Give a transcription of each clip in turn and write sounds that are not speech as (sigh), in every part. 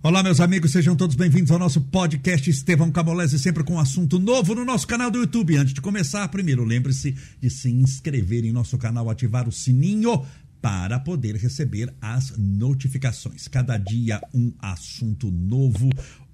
Olá, meus amigos, sejam todos bem-vindos ao nosso podcast Estevão Camolese, sempre com um assunto novo no nosso canal do YouTube. Antes de começar, primeiro lembre-se de se inscrever em nosso canal, ativar o sininho para poder receber as notificações. Cada dia um assunto novo.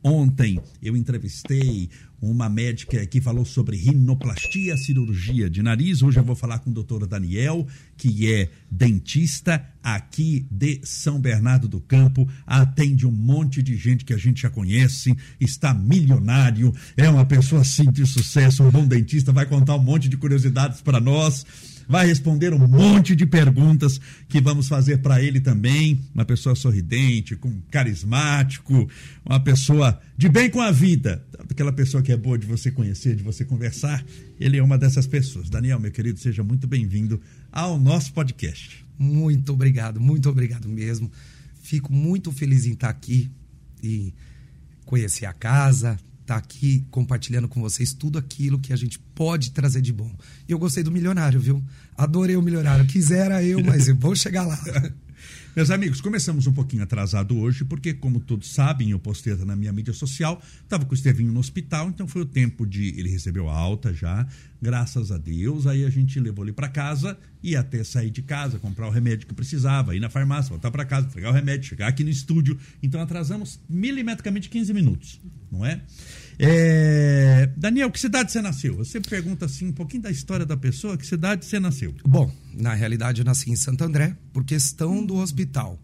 Ontem eu entrevistei uma médica que falou sobre rinoplastia, cirurgia de nariz. Hoje eu vou falar com o doutor Daniel, que é dentista aqui de São Bernardo do Campo. Atende um monte de gente que a gente já conhece, está milionário, é uma pessoa assim de sucesso, um bom dentista, vai contar um monte de curiosidades para nós vai responder um monte de perguntas que vamos fazer para ele também. Uma pessoa sorridente, com carismático, uma pessoa de bem com a vida, aquela pessoa que é boa de você conhecer, de você conversar. Ele é uma dessas pessoas. Daniel, meu querido, seja muito bem-vindo ao nosso podcast. Muito obrigado, muito obrigado mesmo. Fico muito feliz em estar aqui e conhecer a casa, estar tá aqui compartilhando com vocês tudo aquilo que a gente pode trazer de bom. E eu gostei do milionário, viu? Adorei o milionário. Quisera eu, mas eu vou chegar lá. (laughs) Meus amigos, começamos um pouquinho atrasado hoje, porque, como todos sabem, eu postei na minha mídia social, estava com o Estevinho no hospital, então foi o tempo de. Ele recebeu alta já, graças a Deus. Aí a gente levou ele para casa e até sair de casa, comprar o remédio que precisava, ir na farmácia, voltar para casa, pegar o remédio, chegar aqui no estúdio. Então atrasamos milimetricamente 15 minutos, não é? É... Daniel, que cidade você nasceu? Você pergunta assim um pouquinho da história da pessoa, que cidade você nasceu? Bom, na realidade eu nasci em Santo André por questão do hospital,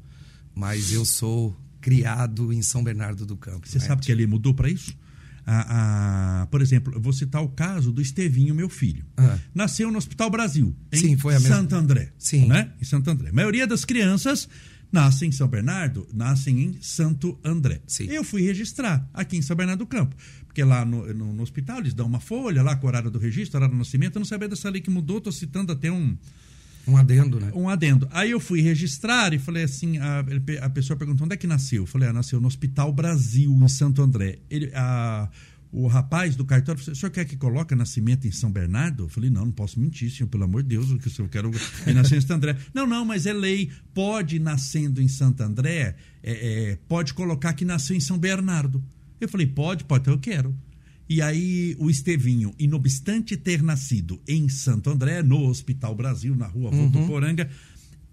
mas eu sou criado em São Bernardo do Campo. Você né? sabe que ele mudou para isso? A, a, por exemplo, eu vou citar o caso do Estevinho, meu filho. Ah. Nasceu no Hospital Brasil, em Sim, foi a Santo André. Sim. Né? Em Santo André. A maioria das crianças nascem em São Bernardo, nascem em Santo André. Sim. Eu fui registrar aqui em São Bernardo do Campo. Porque lá no, no, no hospital eles dão uma folha lá com o horário do registro, horário do nascimento. Eu não sabia dessa lei que mudou, estou citando até um. Um adendo, né? Um adendo. Aí eu fui registrar e falei assim: a, a pessoa perguntou onde é que nasceu. Eu falei: ah, nasceu no Hospital Brasil, em Santo André. Ele, a, o rapaz do cartório falou: o senhor quer que coloque nascimento em São Bernardo? Eu falei: não, não posso mentir, senhor, pelo amor de Deus, que eu quero ir nascer em Santo André. (laughs) não, não, mas é lei, pode nascendo em Santo André, é, é, pode colocar que nasceu em São Bernardo. Eu falei: pode, pode, então eu quero. E aí o Estevinho, inobstante ter nascido em Santo André, no Hospital Brasil, na rua uhum. Votuporanga,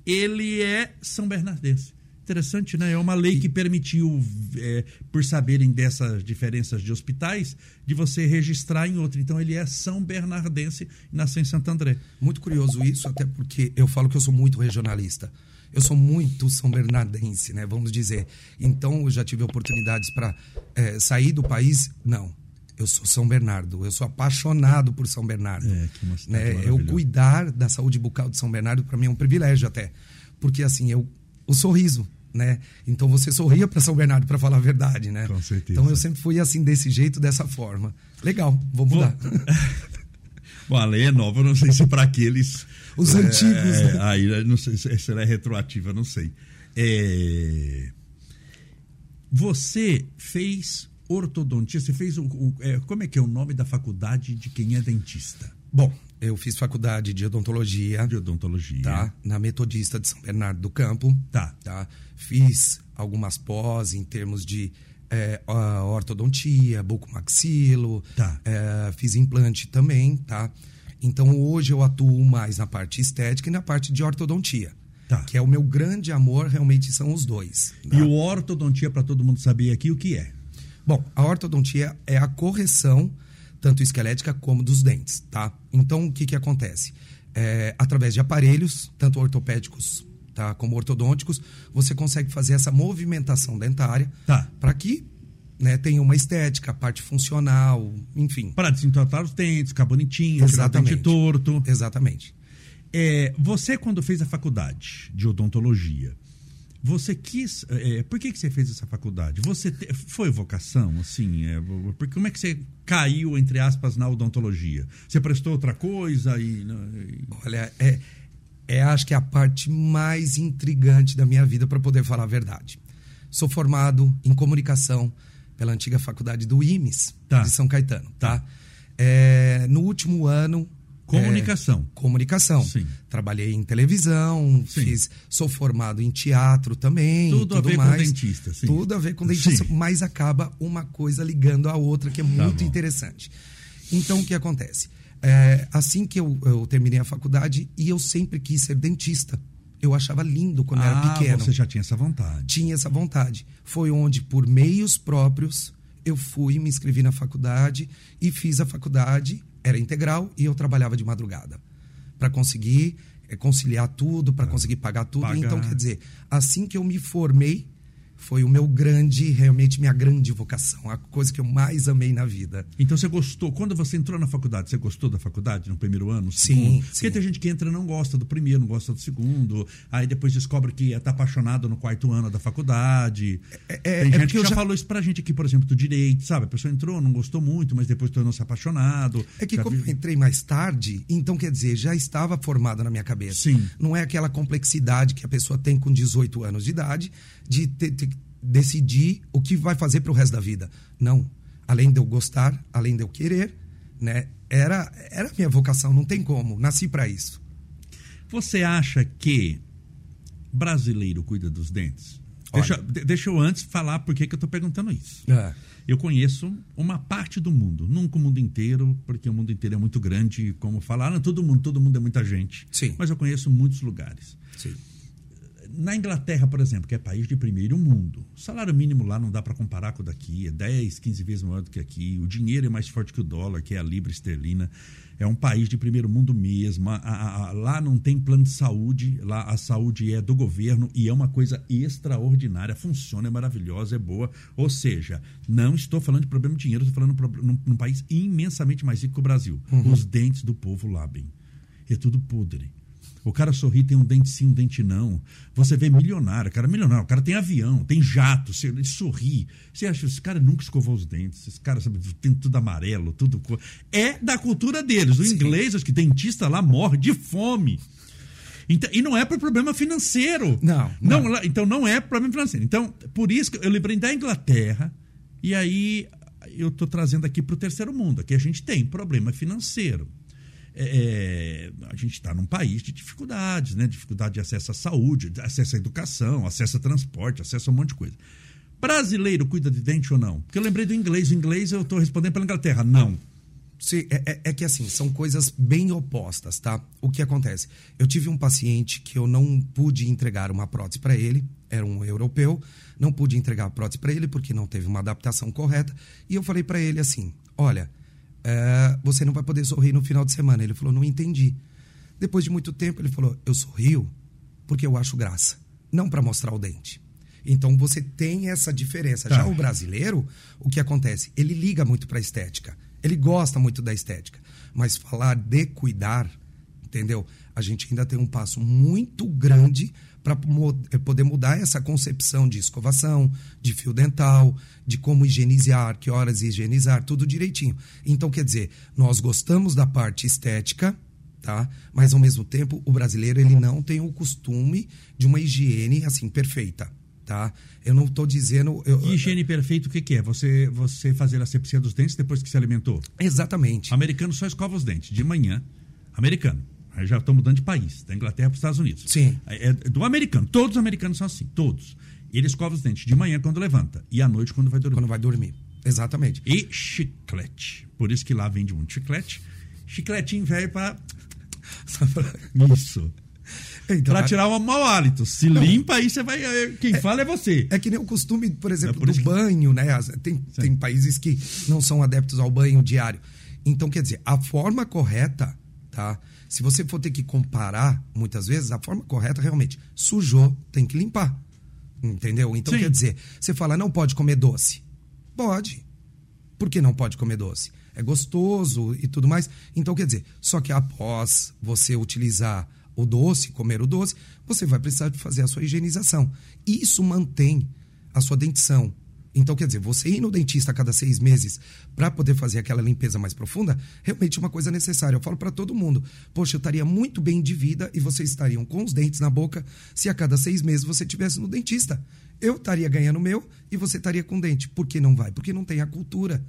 ele é São Bernardense. Interessante, né? É uma lei que permitiu, é, por saberem dessas diferenças de hospitais, de você registrar em outro. Então ele é São Bernardense e nasceu em Santo André. Muito curioso isso, até porque eu falo que eu sou muito regionalista. Eu sou muito São Bernardense, né? Vamos dizer. Então eu já tive oportunidades para é, sair do país. Não eu sou São Bernardo, eu sou apaixonado por São Bernardo. É, que né? Eu cuidar da saúde bucal de São Bernardo para mim é um privilégio até, porque assim eu o sorriso, né? Então você sorria para São Bernardo para falar a verdade, né? Com certeza. Então eu sempre fui assim desse jeito, dessa forma. Legal, vou mudar. Bom, (laughs) a lei é nova, eu não sei se para aqueles os é, antigos. Né? Aí não sei se ela é retroativa, não sei. É... Você fez ortodontia, você fez o, o é, como é que é o nome da faculdade de quem é dentista? Bom, eu fiz faculdade de odontologia. De odontologia. Tá? Na Metodista de São Bernardo do Campo. Tá. tá? Fiz algumas pós em termos de é, ortodontia, bucomaxilo. Tá. É, fiz implante também, tá? Então hoje eu atuo mais na parte estética e na parte de ortodontia. Tá. Que é o meu grande amor, realmente são os dois. Tá? E o ortodontia, para todo mundo saber aqui, o que é? Bom, a ortodontia é a correção tanto esquelética como dos dentes, tá? Então, o que, que acontece? É, através de aparelhos, tanto ortopédicos tá, como ortodônticos, você consegue fazer essa movimentação dentária tá. para que né, tenha uma estética, parte funcional, enfim. Para desentortar os dentes, ficar bonitinho, Exatamente. tirar o dente torto. Exatamente. É, você, quando fez a faculdade de odontologia, você quis. É, por que, que você fez essa faculdade? Você te, foi vocação, assim? É, porque como é que você caiu, entre aspas, na odontologia? Você prestou outra coisa e. e... Olha, é, é acho que é a parte mais intrigante da minha vida, para poder falar a verdade. Sou formado em comunicação pela antiga faculdade do IMES, tá. de São Caetano, tá? É, no último ano, Comunicação. É, comunicação. Sim. Trabalhei em televisão, Sim. fiz, sou formado em teatro também. Tudo a ver com mais. dentista, sim. Tudo a ver com dentista, Sim. mas acaba uma coisa ligando a outra que é muito bom. interessante. Então, o que acontece? É, assim que eu, eu terminei a faculdade, e eu sempre quis ser dentista. Eu achava lindo quando eu era ah, pequeno você já tinha essa vontade. tinha essa vontade. Foi onde, por meios próprios, eu fui, me inscrevi na faculdade e fiz a faculdade, era integral e eu trabalhava de madrugada. Para conseguir eh, conciliar tudo, para conseguir pagar tudo. Pagar. Então, quer dizer, assim que eu me formei, foi o meu grande, realmente minha grande vocação, a coisa que eu mais amei na vida. Então você gostou, quando você entrou na faculdade, você gostou da faculdade no primeiro ano? no Sim, sim. Porque tem gente que entra e não gosta do primeiro, não gosta do segundo, aí depois descobre que está apaixonado no quarto ano da faculdade. É- é- tem é gente porque que já, já- falou isso pra gente aqui, por exemplo, do direito, sabe? A pessoa entrou, não gostou muito, mas depois tornou-se apaixonado. É que como vi- eu entrei mais tarde, então quer dizer, já estava formado na minha cabeça. Sim. Não é aquela complexidade que a pessoa tem com 18 anos de idade de ter- ter- decidir o que vai fazer para o resto da vida. Não. Além de eu gostar, além de eu querer, né? Era era a minha vocação, não tem como. Nasci para isso. Você acha que brasileiro cuida dos dentes? Deixa, de- deixa eu antes falar por que eu estou perguntando isso. É. Eu conheço uma parte do mundo, nunca o mundo inteiro, porque o mundo inteiro é muito grande, como falaram, todo mundo, todo mundo é muita gente. Sim. Mas eu conheço muitos lugares. Sim. Na Inglaterra, por exemplo, que é país de primeiro mundo, o salário mínimo lá não dá para comparar com o daqui, é 10, 15 vezes maior do que aqui. O dinheiro é mais forte que o dólar, que é a libra esterlina. É um país de primeiro mundo mesmo. A- a- a- lá não tem plano de saúde, lá a saúde é do governo e é uma coisa extraordinária, funciona, é maravilhosa, é boa. Ou seja, não estou falando de problema de dinheiro, estou falando pro- num, num país imensamente mais rico que o Brasil. Os dentes do povo lá, bem. É tudo podre. O cara sorri, tem um dente sim, um dente não. Você vê milionário, cara é milionário, o cara tem avião, tem jato, você- ele sorri. Você acha, esse cara nunca escovou os dentes, esse cara sabe, tem tudo amarelo, tudo. É da cultura deles. O inglês, acho que dentista lá morre de fome. Então, e não é por problema financeiro. Não, não. lá- então não é problema financeiro. Então, por isso que eu lembrei da Inglaterra, e aí eu estou trazendo aqui para o terceiro mundo. Aqui a gente tem problema financeiro. É, a gente está num país de dificuldades, né? Dificuldade de acesso à saúde, de acesso à educação, acesso a transporte, acesso a um monte de coisa. Brasileiro cuida de dente ou não? Porque eu lembrei do inglês. O inglês eu estou respondendo pela Inglaterra. Não. Sim, é, é- é que assim, são coisas bem opostas, tá? O que acontece? Eu tive um paciente que eu não pude entregar uma prótese para ele, era um europeu, não pude entregar a prótese para ele porque não teve uma adaptação correta, e eu falei para ele assim: olha, é, você não vai poder sorrir no final de semana. Ele falou: não entendi. Depois de muito tempo, ele falou: eu sorrio porque eu acho graça, não para mostrar o dente. Então você tem essa diferença. Já Tá. o brasileiro, o que acontece? Ele liga muito para a estética. Ele gosta muito da estética. Mas falar de cuidar, entendeu? A gente ainda tem um passo muito grande para poder mudar essa concepção de escovação, de fio dental, de como higienizar, que horas higienizar, tudo direitinho. Então, quer dizer, nós gostamos da parte estética, tá? Mas ao mesmo tempo, o brasileiro ele não tem o costume de uma higiene assim perfeita, tá? Eu não estou dizendo eu- higiene perfeita, o que, que é? Você, você fazer a sepsia dos dentes depois que se alimentou? exatamente. Americano só escova os dentes de manhã. Americano. Aí já estou mudando de país, da Inglaterra para os Estados Unidos. Sim. É do americano. Todos os americanos são assim, todos. Ele escova os dentes de manhã quando levanta e à noite quando vai dormir. Quando vai dormir. Exatamente. E chiclete. Por isso que lá vende muito chiclete. Chicletinho velho para. (laughs) Isso. Então, Para tirar o mau hálito. Se limpa, aí você vai. Quem fala é você. É que nem o costume, por exemplo, É por do banho, né? Tem, tem países que não são adeptos ao banho diário. Então, quer dizer, a forma correta, tá? Se você for ter que comparar, muitas vezes, a forma correta realmente, sujou, tem que limpar. Entendeu? Então, Sim. quer dizer, você fala, não pode comer doce. Pode. Por que não pode comer doce? É gostoso e tudo mais. Então, quer dizer, só que após você utilizar o doce, comer o doce, você vai precisar de fazer a sua higienização. Isso mantém a sua dentição. Então, quer dizer, você ir no dentista a cada seis meses para poder fazer aquela limpeza mais profunda, realmente é uma coisa necessária. Eu falo para todo mundo: poxa, eu estaria muito bem de vida e vocês estariam com os dentes na boca se a cada seis meses você estivesse no dentista. Eu estaria ganhando o meu e você estaria com dente. Por que não vai? Porque não tem a cultura.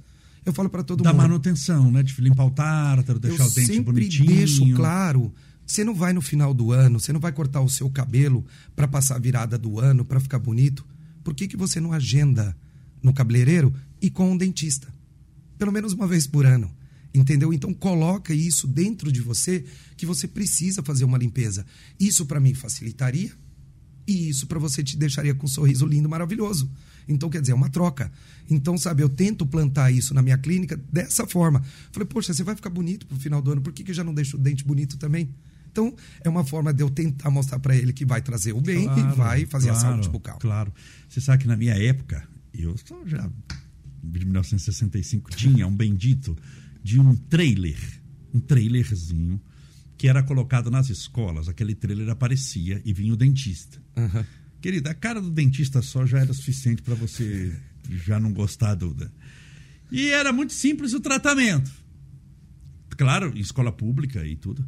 Eu falo para todo da mundo. Da manutenção, né? De limpar o tártaro, deixar eu o dente sempre bonitinho. deixo claro. Você não vai no final do ano, você não vai cortar o seu cabelo para passar a virada do ano, para ficar bonito. Por que, que você não agenda no cabeleireiro e com um dentista? Pelo menos uma vez por ano. Entendeu? Então coloca isso dentro de você que você precisa fazer uma limpeza. Isso para mim facilitaria e isso para você te deixaria com um sorriso lindo, maravilhoso. Então, quer dizer, é uma troca. Então, sabe, eu tento plantar isso na minha clínica dessa forma. Falei, poxa, você vai ficar bonito pro final do ano, por que, que eu já não deixo o dente bonito também? Então, é uma forma de eu tentar mostrar para ele que vai trazer o bem claro, e vai fazer claro, a saúde bucal. Claro. Você sabe que na minha época, eu só já de 1965 tinha um bendito de um trailer, um trailerzinho que era colocado nas escolas. Aquele trailer aparecia e vinha o dentista. Uhum. Querida, a cara do dentista só já era suficiente para você já não gostar do. E era muito simples o tratamento. Claro, em escola pública e tudo.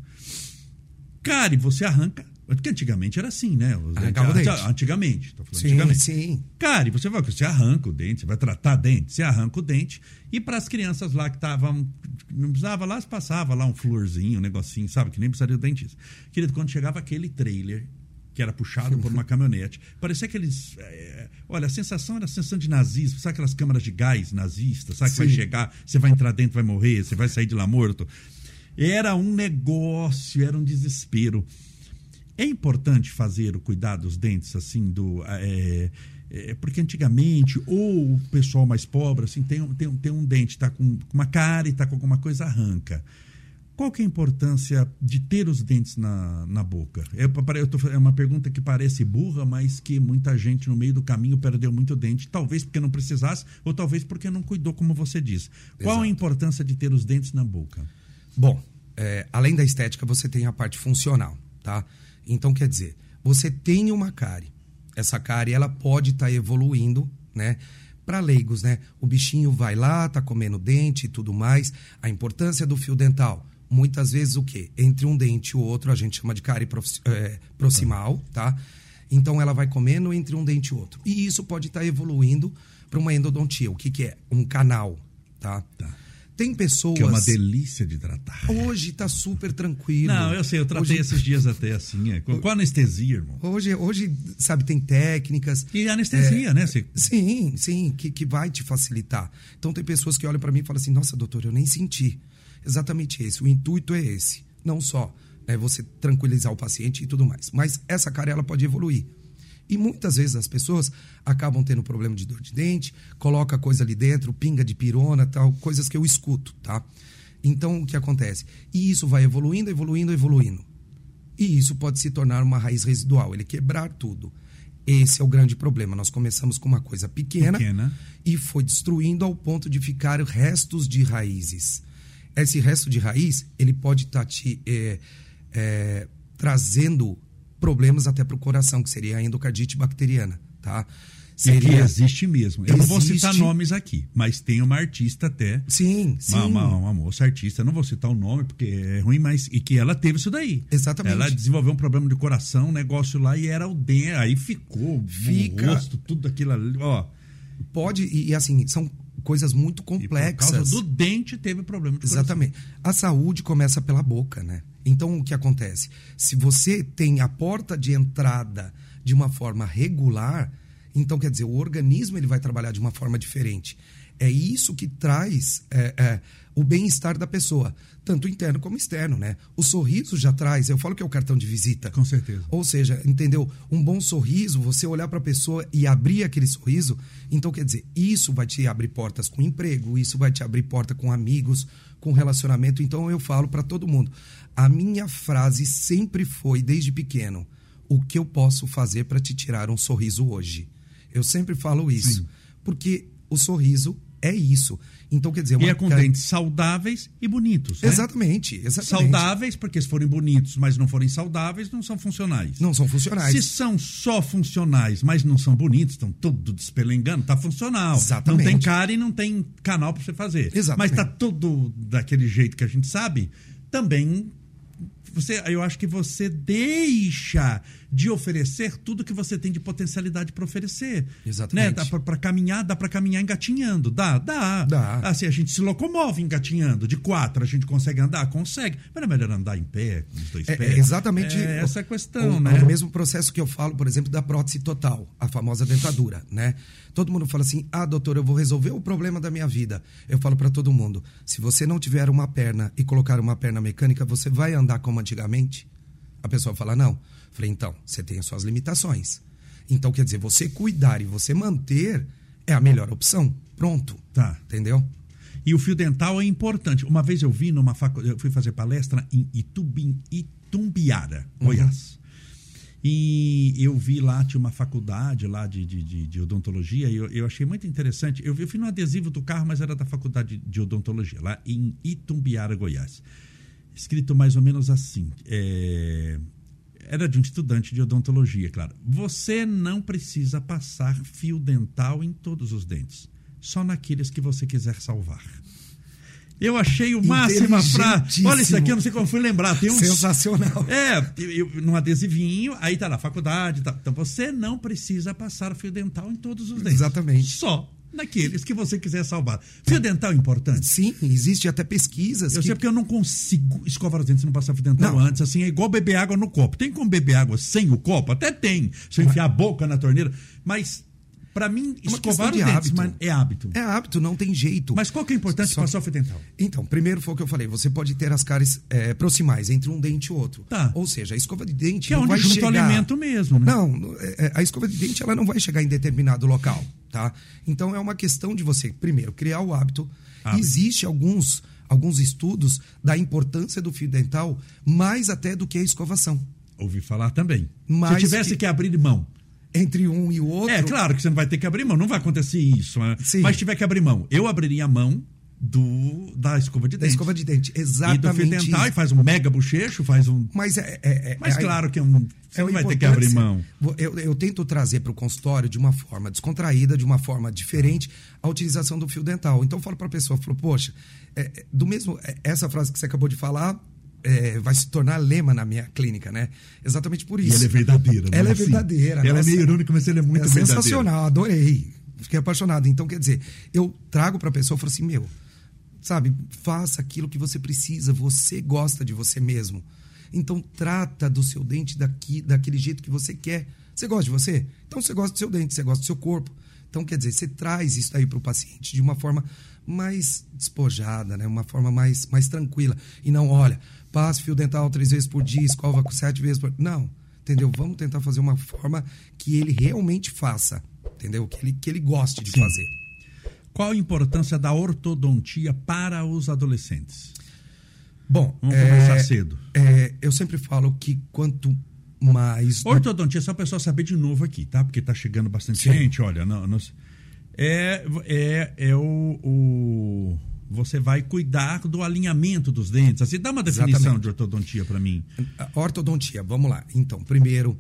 Cara, e você arranca. Porque antigamente era assim, né? Arrancava dentes, o dente. Antigamente. Tô falando Sim, antigamente. sim. Cara, e você vai, você arranca o dente, você vai tratar dente, você arranca o dente. E para as crianças lá que estavam. Não precisava lá, passava lá um florzinho, um negocinho, sabe? Que nem precisaria do dentista. Querido, quando chegava aquele trailer que era puxado por uma caminhonete. Parecia aqueles. É, olha, a sensação era a sensação de nazismo. Sabe aquelas câmaras de gás nazistas? Sabe que vai Sim. chegar, você vai entrar dentro, vai morrer, você vai sair de lá morto. Era um negócio, era um desespero. É importante fazer o cuidado dos dentes, assim, do. É, é, porque antigamente, ou o pessoal mais pobre, assim, tem, um- tem, tem um dente, tá com uma cara e tá com alguma coisa, arranca. Qual que é a importância de ter os dentes na, na boca? É, tô é uma pergunta que parece burra, mas que muita gente no meio do caminho perdeu muito dente. Talvez porque não precisasse, ou talvez porque não cuidou, como você diz. Qual a Exato. importância de ter os dentes na boca? Bom, é, além da estética, você tem a parte funcional, tá? Então, quer dizer, você tem uma cárie. Essa cárie, ela pode estar evoluindo, né? Para leigos, né? O bichinho vai lá, tá comendo dente e tudo mais. A importância do fio dental. Muitas vezes o quê? Entre um dente e o outro, a gente chama de cárie é, proximal, tá? Então, ela vai comendo entre um dente e outro. E isso pode estar evoluindo para uma endodontia. O que, que é? Um canal, tá? Tá. Tem pessoas... Que é uma delícia de tratar. Hoje tá super tranquilo. Não, eu sei, eu tratei hoje, esses dias até assim, é, com, com anestesia, irmão. Hoje, hoje, sabe, tem técnicas. E anestesia, né? Você- Sim, sim, que, que vai te facilitar. Então tem pessoas que olham para mim e falam assim: nossa, doutor, eu nem senti. Exatamente esse. O intuito é esse. Não só é você tranquilizar o paciente e tudo mais. Mas essa cara ela pode evoluir. E muitas vezes as pessoas acabam tendo problema de dor de dente, coloca coisa ali dentro, pinga de pirona, tal, coisas que eu escuto, tá? Então o que acontece? E isso vai evoluindo, evoluindo, evoluindo. E isso pode se tornar uma raiz residual, ele quebrar tudo. Esse é o grande problema. Nós começamos com uma coisa pequena, Pequena. e foi destruindo ao ponto de ficar restos de raízes. Esse resto de raiz, ele pode estar te eh, eh, trazendo problemas até para o coração, que seria a endocardite bacteriana, tá? E que existe mesmo. Eu não vou citar nomes aqui, mas tem uma artista até. Sim, sim. Uma, uma, uma moça artista, não vou citar o nome porque é ruim, mas e que ela teve isso daí. Exatamente. Ela desenvolveu um problema de coração, um negócio lá e era o dente, aí ficou Fica- o rosto, tudo aquilo ali, ó. Pode, e, e assim, são coisas muito E por complexas. causa do dente teve problema de Exatamente. A saúde começa pela boca, né? Então, o que acontece? Se você tem a porta de entrada de uma forma regular, então, quer dizer, o organismo ele vai trabalhar de uma forma diferente. É isso que traz é, é, o bem-estar da pessoa, tanto interno como externo, né? O sorriso já traz, eu falo que é o cartão de visita. Com certeza. Ou seja, entendeu? Um bom sorriso, você olhar para a pessoa e abrir aquele sorriso, então quer dizer, isso vai te abrir portas com emprego, isso vai te abrir porta com amigos, com relacionamento. Então eu falo para todo mundo, a minha frase sempre foi desde pequeno, o que eu posso fazer para te tirar um sorriso hoje? Eu sempre falo isso, Sim. porque o sorriso é isso. Então quer dizer, E uma é com dentes saudáveis e bonitos. né? Exatamente, exatamente. Saudáveis, porque se forem bonitos, mas não forem saudáveis, não são funcionais. Não são funcionais. Se são só funcionais, mas não são bonitos, estão tudo despelengando, tá funcional. Exatamente. Não tem cara e não tem canal para você fazer. Exatamente. Mas tá tudo daquele jeito que a gente sabe, também você, eu acho que você deixa de oferecer tudo que você tem de potencialidade para oferecer. Exatamente. Né? Dá para caminhar, dá para caminhar engatinhando, dá, dá. Dá. Assim, a gente se locomove engatinhando. De quatro, a gente consegue andar, consegue. Mas é melhor andar em pé, com os dois É, pés. é exatamente É essa é a questão, o, né? o mesmo processo que eu falo, por exemplo, da prótese total, a famosa dentadura, né? Todo mundo fala assim: "Ah, doutor, eu vou resolver o problema da minha vida". Eu falo para todo mundo: se você não tiver uma perna e colocar uma perna mecânica, você vai andar como antigamente? A pessoa fala: "Não". Falei: "Então, você tem as suas limitações". Então, quer dizer, você cuidar e você manter é a melhor opção. Pronto. Tá. Entendeu? E o fio dental é importante. Uma vez eu vi numa faculdade, eu fui fazer palestra em Itubim, Itumbiara, Uhum. Goiás. E eu vi lá, tinha uma faculdade lá de, de, de, odontologia, e eu, eu achei muito interessante. Eu, vi- eu fui no adesivo do carro, mas era da faculdade de odontologia, lá em Itumbiara, Goiás. Escrito mais ou menos assim. é, Era de um estudante de odontologia, claro. Você não precisa passar fio dental em todos os dentes, só naqueles que você quiser salvar. Eu achei o máximo a frase. Inteligentíssimo. Olha isso aqui, eu não sei como fui lembrar. Tem Sensacional. é, eu, eu- num adesivinho, aí tá lá, faculdade. Tá. Então você não precisa passar fio dental em todos os dentes. Exatamente. Só naqueles que você quiser salvar. Fio dental é importante. Sim, existe até pesquisas Eu que sei porque eu não consigo escovar os dentes se não passar fio dental Não. antes. Assim, é igual beber água no copo. Tem como beber água sem o copo? Até tem. Se eu enfiar a boca na torneira. Mas, pra mim, É escovar os de dentes hábito. mas é hábito. É hábito, não tem jeito. Mas qual que é importante Só- passar o fio dental? Então, primeiro foi o que eu falei, você pode ter as cáries é, proximais entre um dente e outro. Tá. Ou seja, a escova de dente Que é não onde vai junta o chegar... alimento mesmo, né? Não, é, é, a escova de dente ela não vai chegar em determinado local, tá? Então é uma questão de você, primeiro, criar o hábito. Hábito. Existe alguns, alguns estudos da importância do fio dental mais até do que a escovação. Ouvi falar também. Mas Se tivesse que... que- abrir mão. Entre um e o outro... É, claro que você não vai ter que abrir mão, não vai acontecer isso. né? Mas se tiver que abrir mão, eu abriria a mão do, da escova de Da dente. escova de dente, E do fio exatamente dental e faz um mega bochecho, faz um. Mas é, é- é- Mas é- claro que é um, você É vai ter que abrir ser- mão. Eu, eu tento trazer para o consultório de uma forma descontraída, de uma forma diferente, a utilização do fio dental. Então eu falo para a pessoa, falo, poxa, é, é, do mesmo é, essa frase que você acabou de falar é, vai se tornar lema na minha clínica, né? Exatamente por E isso. ela é verdadeira. Ela é assim? verdadeira. Ela nossa. é meio irônica, mas ela é muito é verdadeira. sensacional, adorei. Fiquei apaixonado. Então, quer dizer, eu trago para a pessoa e falo assim, meu, sabe, faça aquilo que você precisa, você gosta de você mesmo. Então, trata do seu dente daqui, daquele jeito que você quer. Você gosta de você? Então, você gosta do seu dente, você gosta do seu corpo. Então, quer dizer, você traz isso aí para o paciente de uma forma mais despojada, né? uma forma mais, mais tranquila. E não, olha, passe fio dental três vezes por dia, escova sete vezes por Não, entendeu? Vamos tentar fazer uma forma que ele realmente faça, entendeu? Que ele, que ele goste de Sim. fazer. Qual a importância da ortodontia para os adolescentes? Bom, Vamos é, começar cedo. é, eu sempre falo que quanto mais. Ortodontia, só o pessoal saber de novo aqui, tá? Porque tá chegando bastante Sim. gente, olha. Não, não- é, é, é o, o- Você vai cuidar do alinhamento dos dentes. Assim, dá uma definição Exatamente. de ortodontia para mim. Ortodontia, vamos lá. Então, primeiro,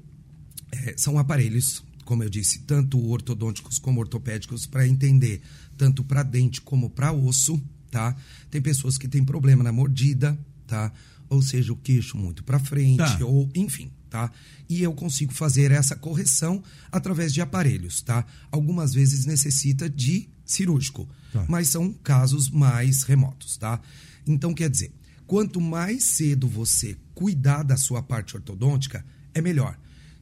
é, são aparelhos, como eu disse, tanto ortodônticos como ortopédicos, para entender tanto para dente como para osso, tá? Tem pessoas que têm problema na mordida, tá? Ou seja, o queixo muito para frente, Tá. ou enfim, tá? E eu consigo fazer essa correção através de aparelhos, tá? Algumas vezes necessita de cirúrgico, Tá. mas são casos mais remotos, tá? Então, quer dizer, quanto mais cedo você cuidar da sua parte ortodôntica, é melhor.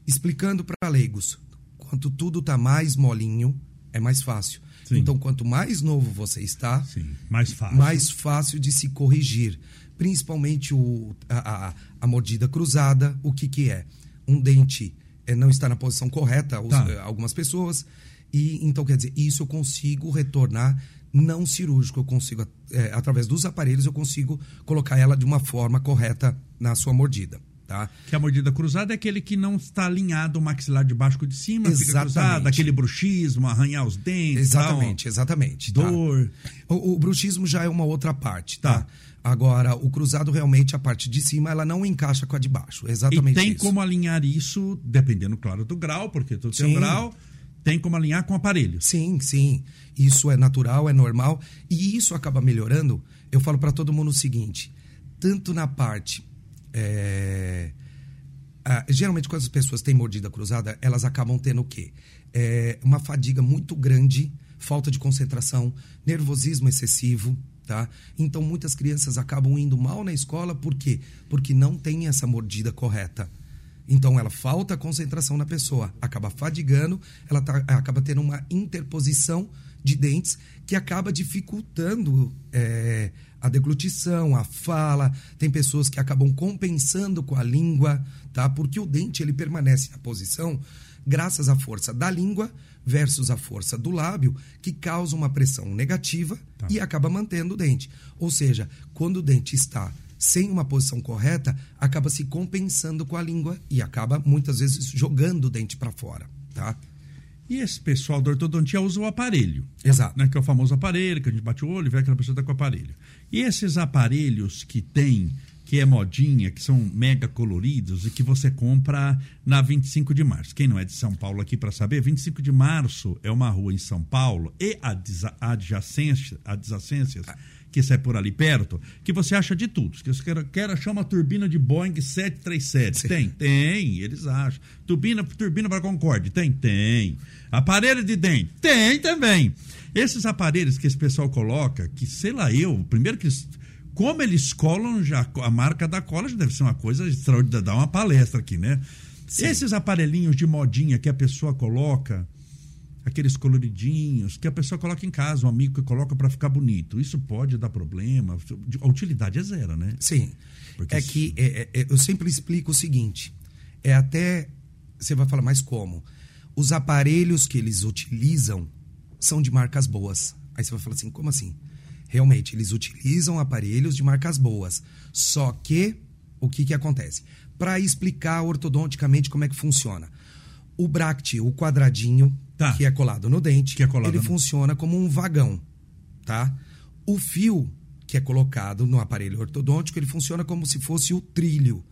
Explicando para leigos, quanto tudo tá mais molinho, é mais fácil. Sim. Então, quanto mais novo você está, Sim, mais fácil. mais fácil de se corrigir. Principalmente o, a, a- a mordida cruzada, o que, que é? Um dente eh, não está na posição correta, os- Tá. eh, algumas pessoas. E então, quer dizer, isso eu consigo retornar não cirúrgico, eu consigo, eh, através dos aparelhos, eu consigo colocar ela de uma forma correta na sua mordida. Tá? Que a mordida cruzada é aquele que não está alinhado o maxilar de baixo com o de cima, Exatamente. cruzado, aquele bruxismo, arranhar os dentes, Exatamente, exatamente. tal, tá? dor. O, o bruxismo já é uma outra parte, tá? Tá. Agora, o cruzado realmente, a parte de cima, ela não encaixa com a de baixo. E Exatamente tem isso. como alinhar isso, dependendo, claro, do grau, porque tudo tem um grau, tem como alinhar com aparelhos. Sim, sim. Isso é natural, é normal. E isso acaba melhorando. Eu falo para todo mundo o seguinte: tanto na parte É, geralmente, quando as pessoas têm mordida cruzada, elas acabam tendo o quê? É, uma fadiga muito grande, falta de concentração, nervosismo excessivo, tá? Então, muitas crianças acabam indo mal na escola, por quê? Porque não tem essa mordida correta. Então, ela falta concentração na pessoa, acaba fadigando, ela tá, acaba tendo uma interposição de dentes que acaba dificultando é, a deglutição, a fala. Tem pessoas que acabam compensando com a língua, tá? Porque o dente ele permanece na posição graças à força da língua versus a força do lábio, que causa uma pressão negativa tá. e acaba mantendo o dente. Ou seja, quando o dente está sem uma posição correta, acaba se compensando com a língua e acaba muitas vezes jogando o dente para fora, tá? E esse pessoal da ortodontia usa o aparelho. Exato. Né, que é o famoso aparelho, que a gente bate o olho e vê que aquela pessoa está com o aparelho. E esses aparelhos que tem, que é modinha, que são mega coloridos e que você compra na 25 de março. Quem não é de São Paulo aqui para saber, 25 de março é uma rua em São Paulo e adjacências, adjacências que sai por ali perto, que você acha de tudo. Que você quer, quer achar uma turbina de Boeing 737. Sim. Tem? Tem, eles acham. Turbina, turbina para Concorde? Tem? Tem. Aparelho de dente? Tem também. Esses aparelhos que esse pessoal coloca, que sei lá eu, primeiro que como eles colam já a marca da cola já deve ser uma coisa extraordinária, dar uma palestra aqui, né? Sim. Esses aparelhinhos de modinha que a pessoa coloca, aqueles coloridinhos que a pessoa coloca em casa, um amigo que coloca para ficar bonito. Isso pode dar problema. A utilidade é zero, né? Sim. Porque é isso... que é, é, eu sempre explico o seguinte: é até. Você vai falar, mas como? Os aparelhos que eles utilizam são de marcas boas. Aí você vai falar assim: como assim? Realmente, eles utilizam aparelhos de marcas boas. Só que, o que, que acontece? Para explicar ortodonticamente como é que funciona. O bract, o quadradinho, tá. que é colado no dente, que é colado ele no... funciona como um vagão, tá? O fio que é colocado no aparelho ortodôntico, ele funciona como se fosse o trilho.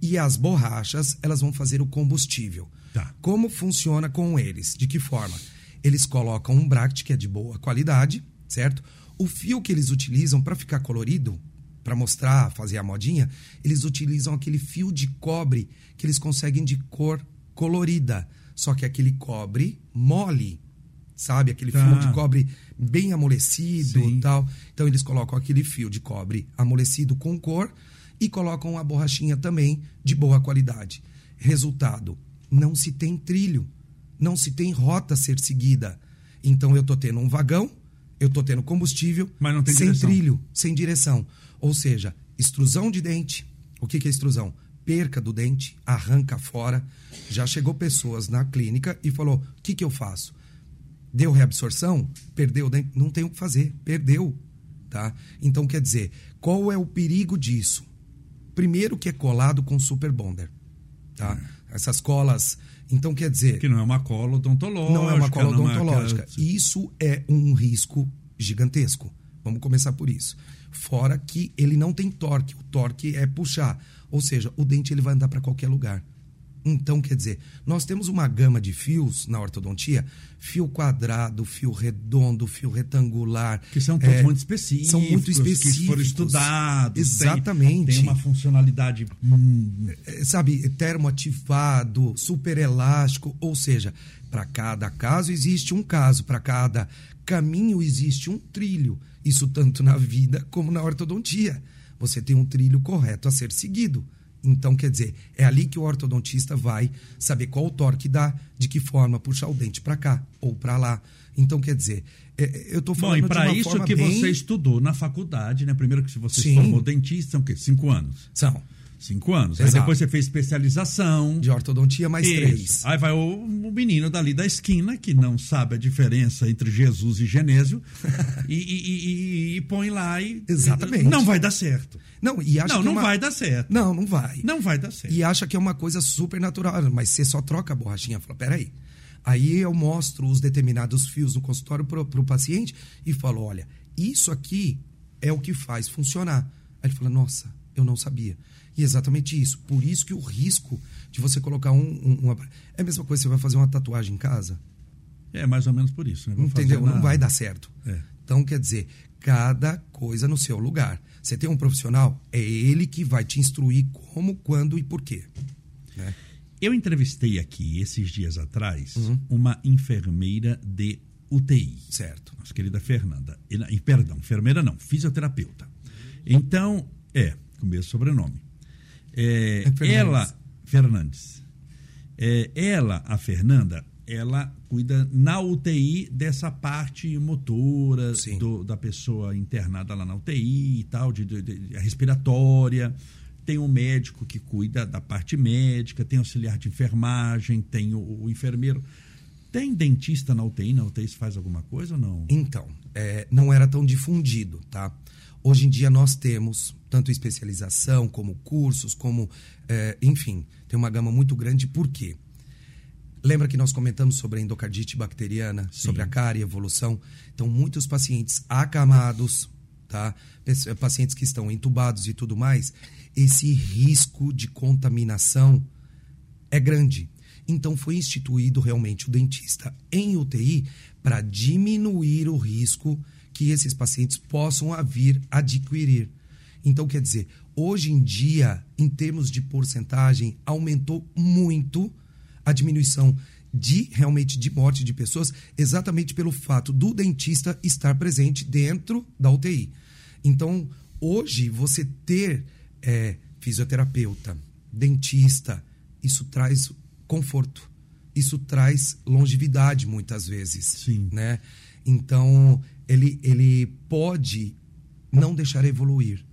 E as borrachas, elas vão fazer o combustível. Tá. Como funciona com eles? De que forma? Eles colocam um bract que é de boa qualidade, certo? O fio que eles utilizam para ficar colorido, para mostrar, fazer a modinha, eles utilizam aquele fio de cobre que eles conseguem de cor colorida. Só que aquele cobre mole, sabe? Aquele tá. fio de cobre bem amolecido e tal. Então eles colocam aquele fio de cobre amolecido com cor e colocam a borrachinha também de boa qualidade. Resultado: não se tem trilho, não se tem rota a ser seguida. Então eu tô tendo um vagão, eu tô tendo combustível, sem direção. trilho, sem direção. Ou seja, extrusão de dente. O que, que é extrusão? Perca do dente, arranca fora. Já chegou pessoas na clínica e falou: o que, que eu faço? Deu reabsorção? Perdeu o dente? Não tem o que fazer, perdeu. Tá? Então, quer dizer, qual é o perigo disso? Primeiro que é colado com super bonder. Tá? Essas colas. Então, quer dizer. Que não é uma cola odontológica. Não é uma cola odontológica. É... Isso é um risco gigantesco. Vamos começar por isso. Fora que ele não tem torque. O torque é puxar. Ou seja, o dente ele vai andar para qualquer lugar. Então, quer dizer, nós temos uma gama de fios na ortodontia, fio quadrado, fio redondo, fio retangular. Que são todos é, muito específicos. São muito específicos. Que foram estudados. Exatamente. Tem, tem uma funcionalidade... Hum, é, sabe, termoativado, super elástico. Ou seja, para cada caso existe um caso, para cada caminho existe um trilho. Isso tanto na vida como na ortodontia você tem um trilho correto a ser seguido. Então, quer dizer, é ali que o ortodontista vai saber qual o torque dá, de que forma puxar o dente para cá ou para lá. Então, quer dizer, é, eu estou falando Bom, e para isso que bem... você estudou na faculdade, né? Primeiro que você Sim. se formou dentista, são o quê? Cinco anos? São. Cinco anos. Exato. Aí depois você fez especialização. De ortodontia mais Isso. três. Aí vai o, o, menino dali da esquina, que não sabe a diferença entre Jesus e Genésio, (laughs) e, e, e, e, põe lá e. Exatamente. Não vai dar certo. Não, e acha não, que não é uma... vai dar certo. Não, não vai. Não vai dar certo. E acha que é uma coisa super natural. Mas você só troca a borrachinha. Fala, peraí. Aí eu mostro os determinados fios no consultório para o paciente e falo: olha, isso aqui é o que faz funcionar. Aí ele fala: nossa, eu não sabia. E é exatamente isso. Por isso que o risco de você colocar um, um uma... É a mesma coisa que você vai fazer uma tatuagem em casa. É mais ou menos por isso. Né? Entendeu? Na... Não vai dar certo. É. Então, quer dizer, cada coisa no seu lugar. Você tem um profissional, é ele que vai te instruir como, quando e por quê. Né? Eu entrevistei aqui, esses dias atrás, uhum. uma enfermeira de UTI. Certo. Nossa querida Fernanda. E, perdão, enfermeira não, fisioterapeuta. Então, é, com o mesmo sobrenome. É, é ela, Fernandes. É, ela, a Fernanda, ela cuida na UTI dessa parte motora do, da pessoa internada lá na UTI e tal, de, de, de, respiratória. Tem um médico que cuida da parte médica, tem auxiliar de enfermagem, tem o, o enfermeiro. Tem dentista na UTI? Na UTI se faz alguma coisa ou não? Então, é, não era tão difundido, tá? Hoje em dia nós temos tanto especialização, como cursos, como. É, enfim, tem uma gama muito grande. Por quê? Lembra que nós comentamos sobre a endocardite bacteriana, Sim. sobre a cárie, evolução? Então, muitos pacientes acamados, tá? pacientes que estão entubados e tudo mais, esse risco de contaminação é grande. Então, foi instituído realmente o dentista em UTI para diminuir o risco que esses pacientes possam vir adquirir. Então, quer dizer, hoje em dia, em termos de porcentagem, aumentou muito a diminuição de realmente de morte de pessoas, exatamente pelo fato do dentista estar presente dentro da UTI. Então, hoje, você ter é, fisioterapeuta, dentista, isso traz conforto, isso traz longevidade muitas vezes, Sim. né? Então, ele, ele pode não deixar evoluir.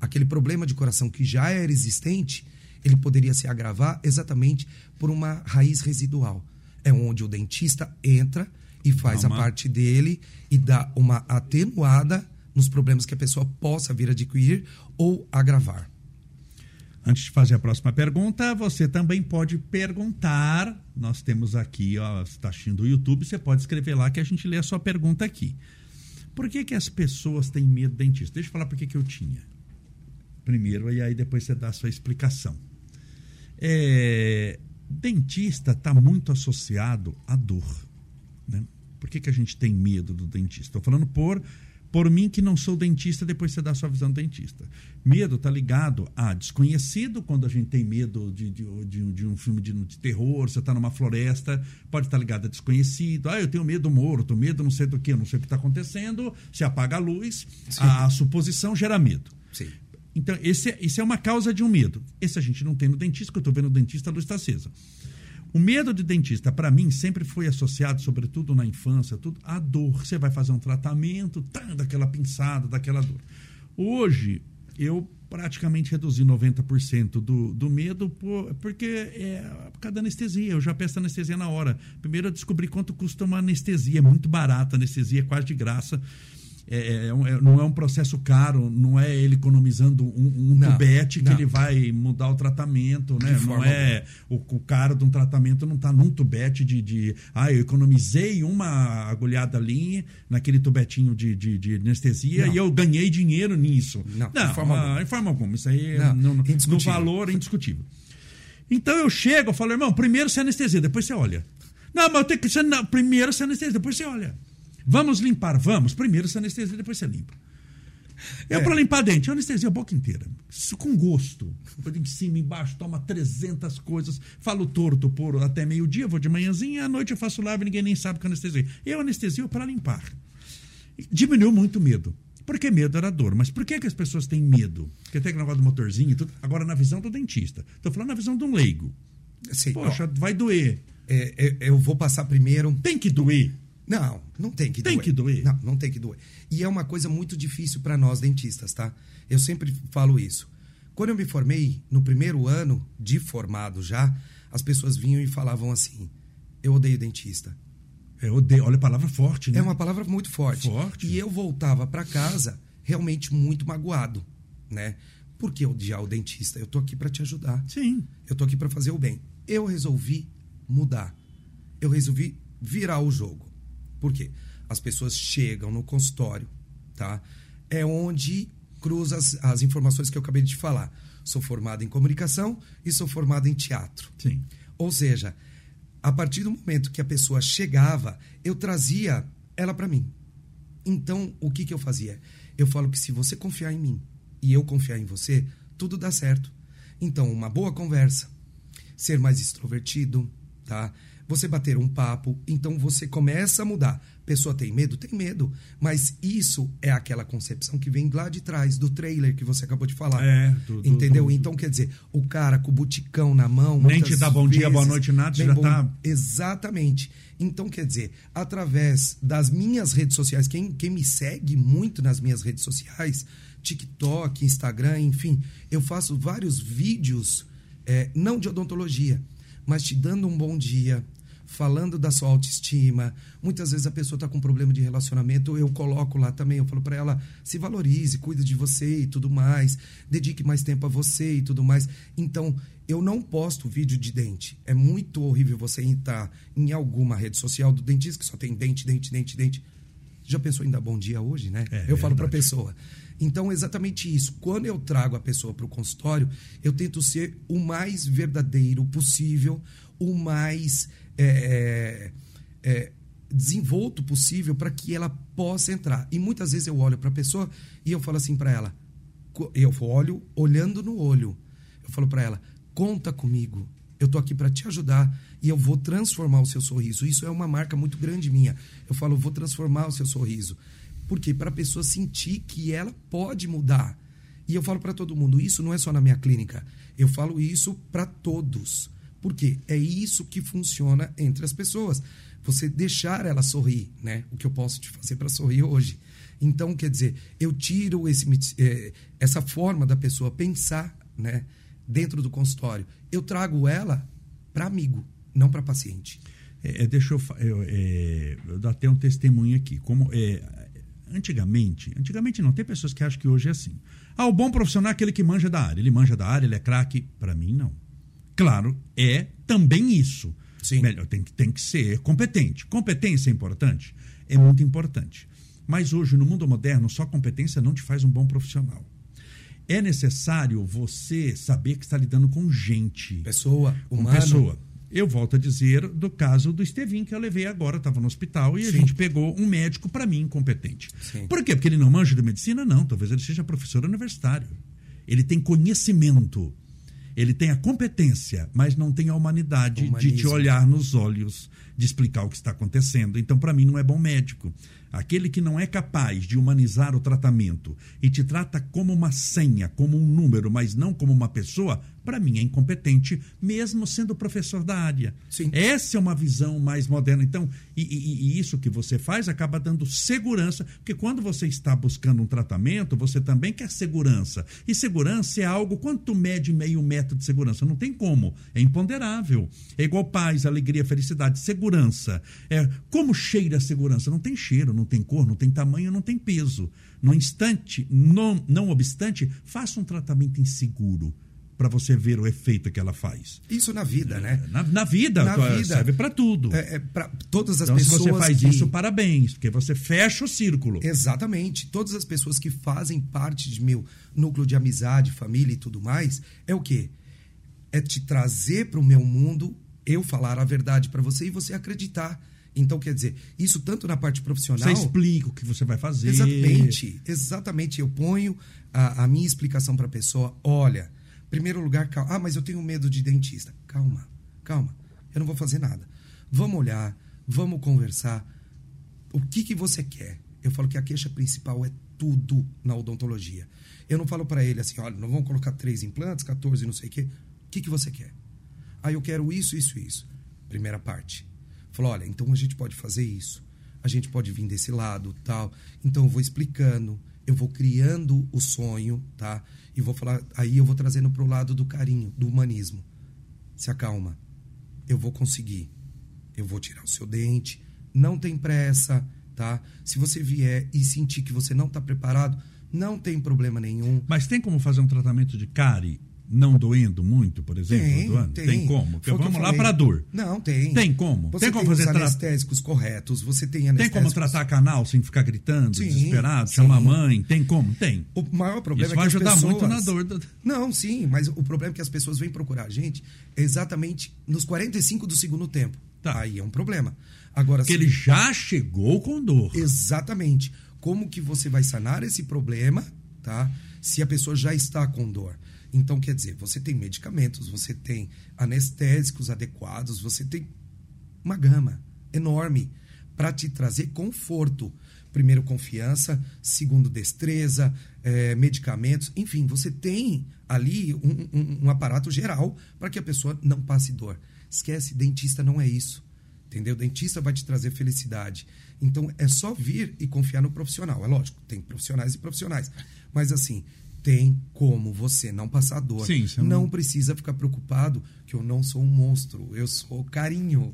Aquele problema de coração que já era existente, ele poderia se agravar exatamente por uma raiz residual. É onde o dentista entra e faz a parte dele e dá uma atenuada nos problemas que a pessoa possa vir a adquirir ou agravar. Antes de fazer a próxima pergunta, você também pode perguntar. Nós temos aqui, ó, está assistindo o YouTube, você pode escrever lá que a gente lê a sua pergunta aqui. Por que, que as pessoas têm medo do dentista? Deixa eu falar por que, que eu tinha. Primeiro, e aí depois você dá a sua explicação. É, dentista está muito associado à dor. Né? Por que, que a gente tem medo do dentista? Estou falando por por mim que não sou dentista, depois você dá a sua visão dentista. Medo está ligado a desconhecido, quando a gente tem medo de, de, de, de um filme de, de, terror, você está numa floresta, pode estar tá ligado a desconhecido. Ah, eu tenho medo morto, medo não sei do que, não sei o que está acontecendo, se apaga a luz, Sim. a suposição gera medo. Sim. Então, esse, é, esse é uma causa de um medo. Esse a gente não tem no dentista, que eu estou vendo o dentista, a luz está acesa. O medo de dentista, para mim, sempre foi associado, sobretudo na infância, tudo, à dor. Você vai fazer um tratamento, tá, daquela pinçada, daquela dor. Hoje, eu praticamente reduzi 90% do, do medo por, porque é por causa da anestesia. Eu já peço anestesia na hora. Primeiro eu descobri quanto custa uma anestesia. É muito barata anestesia, é quase de graça. É, é, é, é, não é um processo caro, não é ele economizando um, um não, tubete que não. ele vai mudar o tratamento, né? não é o, o cara de um tratamento não está num tubete de, de ah, eu economizei uma agulhada ali naquele tubetinho de, de, de anestesia não. e eu ganhei dinheiro nisso. Não, não de forma, ah, alguma. forma alguma. Isso aí não, no, valor é indiscutível. Então eu chego, eu falo, irmão, primeiro você anestesia, depois você olha. Não, mas eu tenho que. Você, primeiro você anestesia, depois você olha. Vamos limpar, vamos. Primeiro você anestesia, depois você limpa. Eu, é. para limpar dente, eu anestesia a boca inteira. Com gosto. Eu em cima, embaixo, toma 300 coisas. Falo torto por até meio-dia, vou de manhãzinha, à noite eu faço lave, ninguém nem sabe que eu anestesia. Eu anestesio para limpar. Diminuiu muito o medo. Porque medo era dor. Mas por que, que as pessoas têm medo? Porque tem aquele negócio do motorzinho e tudo. Agora, na visão do dentista. Estou falando na visão de um leigo. Sim, Poxa, ó, vai doer. É, é, eu vou passar primeiro. Tem que doer. Não, não tem que tem doer. Tem que doer? Não, não tem que doer. E é uma coisa muito difícil para nós dentistas, tá? Eu sempre falo isso. Quando eu me formei, no primeiro ano de formado já, as pessoas vinham e falavam assim: eu odeio dentista. Eu odeio, olha a palavra forte, né? É uma palavra muito forte. Forte. E eu voltava para casa realmente muito magoado, né? Por que odiar o dentista? Eu tô aqui para te ajudar. Sim. Eu tô aqui para fazer o bem. Eu resolvi mudar. Eu resolvi virar o jogo. Por quê? As pessoas chegam no consultório, tá? É onde cruza as, as informações que eu acabei de falar. Sou formado em comunicação e sou formado em teatro. Sim. Ou seja, a partir do momento que a pessoa chegava, eu trazia ela para mim. Então, o que, que eu fazia? Eu falo que se você confiar em mim e eu confiar em você, tudo dá certo. Então, uma boa conversa, ser mais extrovertido, tá? Você bater um papo, então você começa a mudar. Pessoa tem medo? Tem medo. Mas isso é aquela concepção que vem lá de trás, do trailer que você acabou de falar. É, tudo. Entendeu? Tudo. Então, quer dizer, o cara com o buticão na mão. Nem te dá bom dia, boa noite, nada, já bom... tá. Exatamente. Então, quer dizer, através das minhas redes sociais, quem, quem me segue muito nas minhas redes sociais, TikTok, Instagram, enfim, eu faço vários vídeos, é, não de odontologia, mas te dando um bom dia, falando da sua autoestima. Muitas vezes a pessoa está com problema de relacionamento, eu coloco lá também, eu falo para ela, se valorize, cuide de você e tudo mais, dedique mais tempo a você e tudo mais. Então, eu não posto vídeo de dente. É muito horrível você entrar em alguma rede social do dentista que só tem dente, dente, dente, dente. Já pensou em dar bom dia hoje, né? É, eu falo para a pessoa. Então, exatamente isso. Quando eu trago a pessoa para o consultório, eu tento ser o mais verdadeiro possível, o mais é, é, é, desenvolto possível para que ela possa entrar. E muitas vezes eu olho para a pessoa e eu falo assim para ela, eu olho olhando no olho, eu falo para ela, conta comigo, eu estou aqui para te ajudar e eu vou transformar o seu sorriso. Isso é uma marca muito grande minha. Eu falo, vou transformar o seu sorriso. Por quê? Para a pessoa sentir que ela pode mudar. E eu falo para todo mundo, isso não é só na minha clínica. Eu falo isso para todos. Porque é isso que funciona entre as pessoas. Você deixar ela sorrir, né? O que eu posso te fazer para sorrir hoje. Então, quer dizer, eu tiro esse, eh, essa forma da pessoa pensar, né? Dentro do consultório. Eu trago ela para amigo, não para paciente. É, deixa eu, eu, é, eu dar até um testemunho aqui. Como é, antigamente, antigamente não, tem pessoas que acham que hoje é assim. Ah, o bom profissional é aquele que manja da área. Ele manja da área, ele é craque. Para mim, não. Claro, é também isso. Sim. Melhor, tem, tem que ser competente. Competência é importante? É muito importante. Mas hoje, no mundo moderno, só competência não te faz um bom profissional. É necessário você saber que está lidando com gente. Pessoa, humano. Com pessoa. Eu volto a dizer do caso do Estevin, que eu levei agora, estava no hospital, e Sim. a gente pegou um médico, para mim, incompetente. Sim. Por quê? Porque ele não manja de medicina? Não, talvez ele seja professor universitário. Ele tem conhecimento, ele tem a competência, mas não tem a humanidade Humanismo. de te olhar nos olhos, de explicar o que está acontecendo. Então, para mim, não é bom médico. Aquele que não é capaz de humanizar o tratamento e te trata como uma senha, como um número, mas não como uma pessoa, para mim é incompetente, mesmo sendo professor da área. Sim. Essa é uma visão mais moderna. Então, e, e, e, isso que você faz acaba dando segurança, porque quando você está buscando um tratamento, você também quer segurança. E segurança é algo, quanto mede meio metro de segurança? Não tem como. É imponderável. É igual paz, alegria, felicidade. Segurança. É, como cheira a segurança? Não tem cheiro, não tem cor, não tem tamanho, não tem peso. No instante, não, não obstante, faça um tratamento inseguro para você ver o efeito que ela faz. Isso na vida, né? Na, na vida, na vida serve para tudo. É, é para todas as então, pessoas. Se você faz que... isso, parabéns, porque você fecha o círculo. Exatamente. Todas as pessoas que fazem parte de meu núcleo de amizade, família e tudo mais, é o quê? É te trazer para o meu mundo, eu falar a verdade para você e você acreditar. Então, quer dizer, isso tanto na parte profissional. Você explica o que você vai fazer. Exatamente, exatamente. Eu ponho a, a minha explicação para a pessoa: olha, Primeiro lugar, calma. Ah, mas eu tenho medo de dentista. Calma, calma. Eu não vou fazer nada. Vamos olhar, vamos conversar. O que, que você quer? Eu falo que a queixa principal é tudo na odontologia. Eu não falo para ele assim, olha, não vamos colocar três implantes, 14, não sei o quê. O que, que você quer? Ah, eu quero isso, isso, isso. Primeira parte. Falou, olha, então a gente pode fazer isso. A gente pode vir desse lado, tal. Então eu vou explicando, eu vou criando o sonho, tá? E vou falar, aí eu vou trazendo para o lado do carinho, do humanismo. Se acalma. Eu vou conseguir. Eu vou tirar o seu dente. Não tem pressa, tá? Se você vier e sentir que você não está preparado, não tem problema nenhum. Mas tem como fazer um tratamento de cárie não doendo muito, por exemplo? Tem, tem. tem como? Porque vamos lá para dor. Não, tem. Tem como? Você tem como tem fazer os anestésicos tra... corretos, você tem anestésicos... Tem como tratar canal sem ficar gritando, sim, desesperado, sim. chamar mãe? Tem como? Tem. O maior problema Isso é vai que ajudar pessoas... muito na dor. Do... Não, sim, mas o problema é que as pessoas vêm procurar a gente exatamente nos 45 do segundo tempo. Tá. Aí é um problema. Agora, Porque se- ele já chegou com dor. Exatamente. Como que você vai sanar esse problema, tá? Se a pessoa já está com dor. Então, quer dizer, você tem medicamentos, você tem anestésicos adequados, você tem uma gama enorme para te trazer conforto. Primeiro, confiança. Segundo, destreza, eh, medicamentos. Enfim, você tem ali um, um- um aparato geral para que a pessoa não passe dor. Esquece, dentista não é isso. Entendeu? Dentista vai te trazer felicidade. Então é só vir e confiar no profissional. É lógico, tem profissionais e profissionais. Mas assim, tem como você não passar dor. Sim, não... não- precisa ficar preocupado que eu não sou um monstro, eu sou carinho.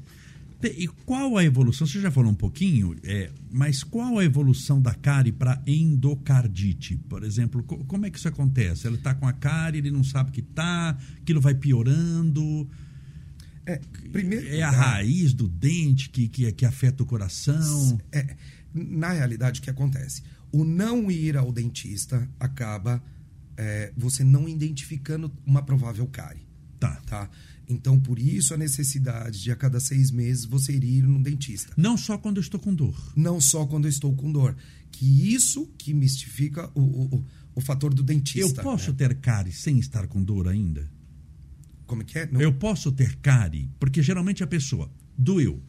E qual a evolução? Você já falou um pouquinho, é, mas qual a evolução da cárie para endocardite? Por exemplo, co- como é que isso acontece? Ele está com a cárie, ele não sabe que está, aquilo vai piorando. É, primeiro É a raiz do dente que, que, que afeta o coração. É, na realidade, o que acontece? O não ir ao dentista acaba é, você não identificando uma provável cárie. Tá. Tá? Então, por isso a necessidade de a cada seis meses você ir no dentista. Não só quando eu estou com dor. Não só quando eu estou com dor. Que isso que mistifica o, o, o- o fator do Eu dentista. posso né? ter cárie sem estar com dor ainda? Como é que é? Não- Eu posso ter cárie, porque geralmente a pessoa doeu,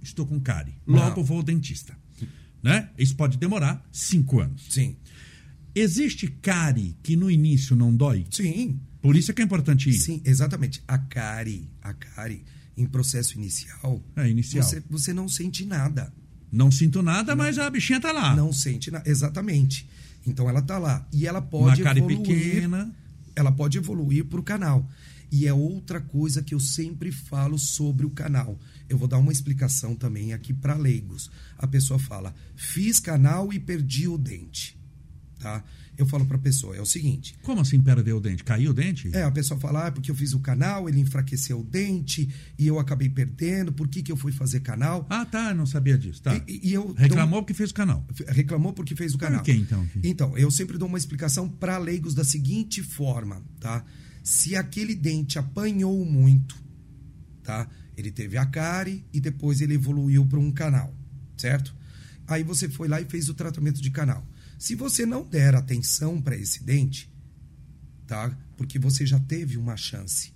estou com cárie, logo Não. vou ao dentista. Né? Isso pode demorar cinco anos. Sim. Existe cárie que no início não dói? Sim. Por isso é que é importante ir. Sim, exatamente. A cárie, a cárie em processo inicial, É, inicial. Você, você não sente nada. Não sinto nada, mas a bichinha tá lá. Não sente nada. Exatamente. Então ela tá lá. E ela Uma pode cárie evoluir. pequena. Ela pode evoluir para o canal. E é outra coisa que eu sempre falo sobre o canal. Eu vou dar uma explicação também aqui para leigos. A pessoa fala: fiz canal e perdi o dente. Tá? Eu falo para a pessoa: é o seguinte. Como assim perdeu o dente? Caiu o dente? É, a pessoa fala, ah, porque eu fiz o canal, ele enfraqueceu o dente e eu acabei perdendo, por que, que eu fui fazer canal? Ah, tá, não sabia disso. Tá. E- e eu dou- Reclamou porque fez o canal. reclamou porque fez o canal. quê, então, filho? Então, eu sempre dou uma explicação para leigos da seguinte forma, tá? Se aquele dente apanhou muito, tá? Ele teve a cárie e depois ele evoluiu para um canal, certo? Aí você foi lá e fez o tratamento de canal. Se você não der atenção para esse dente, tá? Porque você já teve uma chance.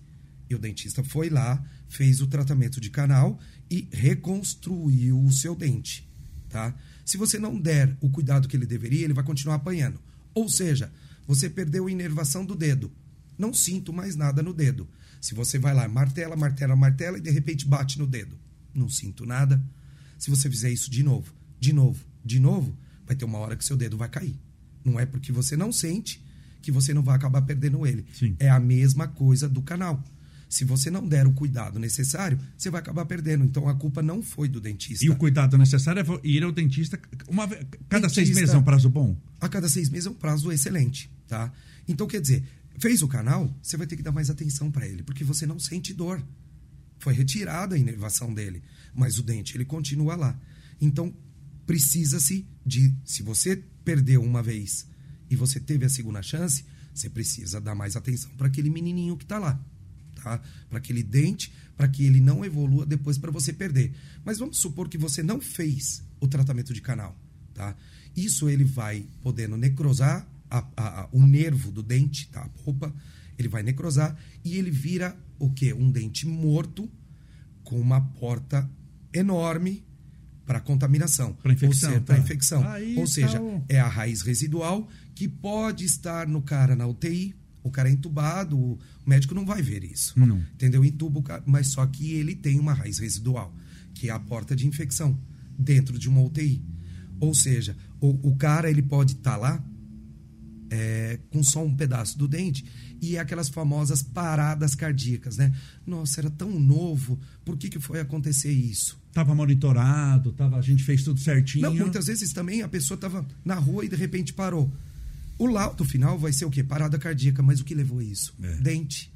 E o dentista foi lá, fez o tratamento de canal e reconstruiu o seu dente, tá? Se você não der o cuidado que ele deveria, ele vai continuar apanhando. Ou seja, você perdeu a inervação do dedo. Não sinto mais nada no dedo. Se você vai lá, martela, martela, martela e de repente bate no dedo. Não sinto nada. Se você fizer isso de novo, de novo, de novo, vai ter uma hora que seu dedo vai cair. Não é porque você não sente que você não vai acabar perdendo ele. Sim. É a mesma coisa do canal. Se você não der o cuidado necessário, você vai acabar perdendo. Então a culpa não foi do dentista. E o cuidado necessário é ir ao dentista uma cada seis Dentista. meses é um prazo bom? A cada seis meses é um prazo excelente, tá? Então, quer dizer, fez o canal, você vai ter que dar mais atenção para ele, porque você não sente dor. Foi retirada a inervação dele, mas o dente, ele continua lá. Então, precisa-se de, se você perdeu uma vez e você teve a segunda chance, você precisa dar mais atenção para aquele menininho que está lá, tá? Para aquele dente, para que ele não evolua depois para você perder. Mas vamos supor que você não fez o tratamento de canal, tá? Isso ele vai podendo necrosar a- a- a- o nervo do dente, tá? A polpa, ele vai necrosar e ele vira o quê? Um dente morto com uma porta enorme para contaminação. Pra infecção, Ou seja, tá. infecção. Aí Ou tá seja, o- é a raiz residual que pode estar no cara na UTI. O cara é entubado, o médico não vai ver isso. Não. Entendeu? Entuba o cara, mas só que ele tem uma raiz residual, que é a porta de infecção dentro de uma UTI. Ou seja, o, o cara ele pode estar lá é, com só um pedaço do dente e é aquelas famosas paradas cardíacas, né? Nossa, era tão novo, por que, que foi acontecer isso? Tava monitorado, tava, a gente fez tudo certinho. Não, muitas vezes também a pessoa estava na rua e de repente parou. O laudo final vai ser o quê? Parada cardíaca, mas o que levou a isso? É. Dente.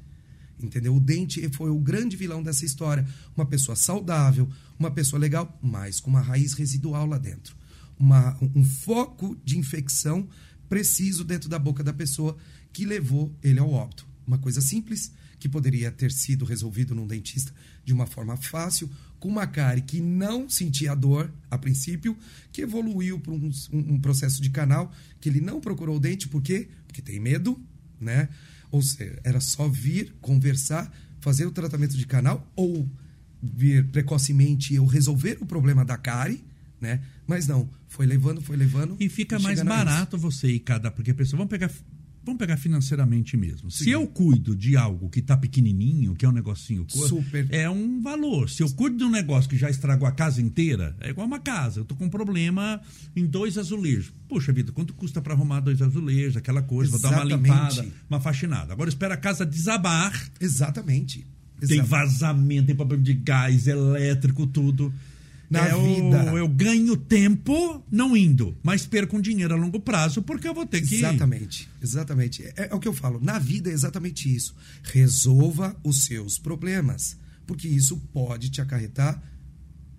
Entendeu? O dente foi o grande vilão dessa história. Uma pessoa saudável, uma pessoa legal, mas com uma raiz residual lá dentro. Uma, um foco de infecção preciso dentro da boca da pessoa que levou ele ao óbito. Uma coisa simples que poderia ter sido resolvido num dentista de uma forma fácil, com uma cárie que não sentia dor a princípio, que evoluiu para um, um, processo de canal que ele não procurou o dente, por quê? Porque tem medo, né? Ou seja, era só vir, conversar, fazer o tratamento de canal ou vir precocemente eu resolver o problema da cárie, né? Mas não, foi levando, foi levando. E fica mais barato você ir cada. Porque a pessoa. Vamos pegar Vamos pegar financeiramente mesmo. Sim. Se eu cuido de algo que está pequenininho, que é um negocinho Super. é um valor. Se eu cuido de um negócio que já estragou a casa inteira, é igual uma casa. Eu tô com um problema em dois azulejos. Poxa vida, quanto custa para arrumar dois azulejos, aquela coisa, Exatamente. vou dar uma limpada, uma faxinada. Agora espera a casa desabar. Exatamente. Exatamente. Tem vazamento, tem problema de gás, elétrico, tudo na é vida. O, eu ganho tempo não indo, mas perco um dinheiro a longo prazo porque eu vou ter que. Exatamente, exatamente. É, é o que eu falo. Na vida é exatamente isso. Resolva os seus problemas, porque isso pode te acarretar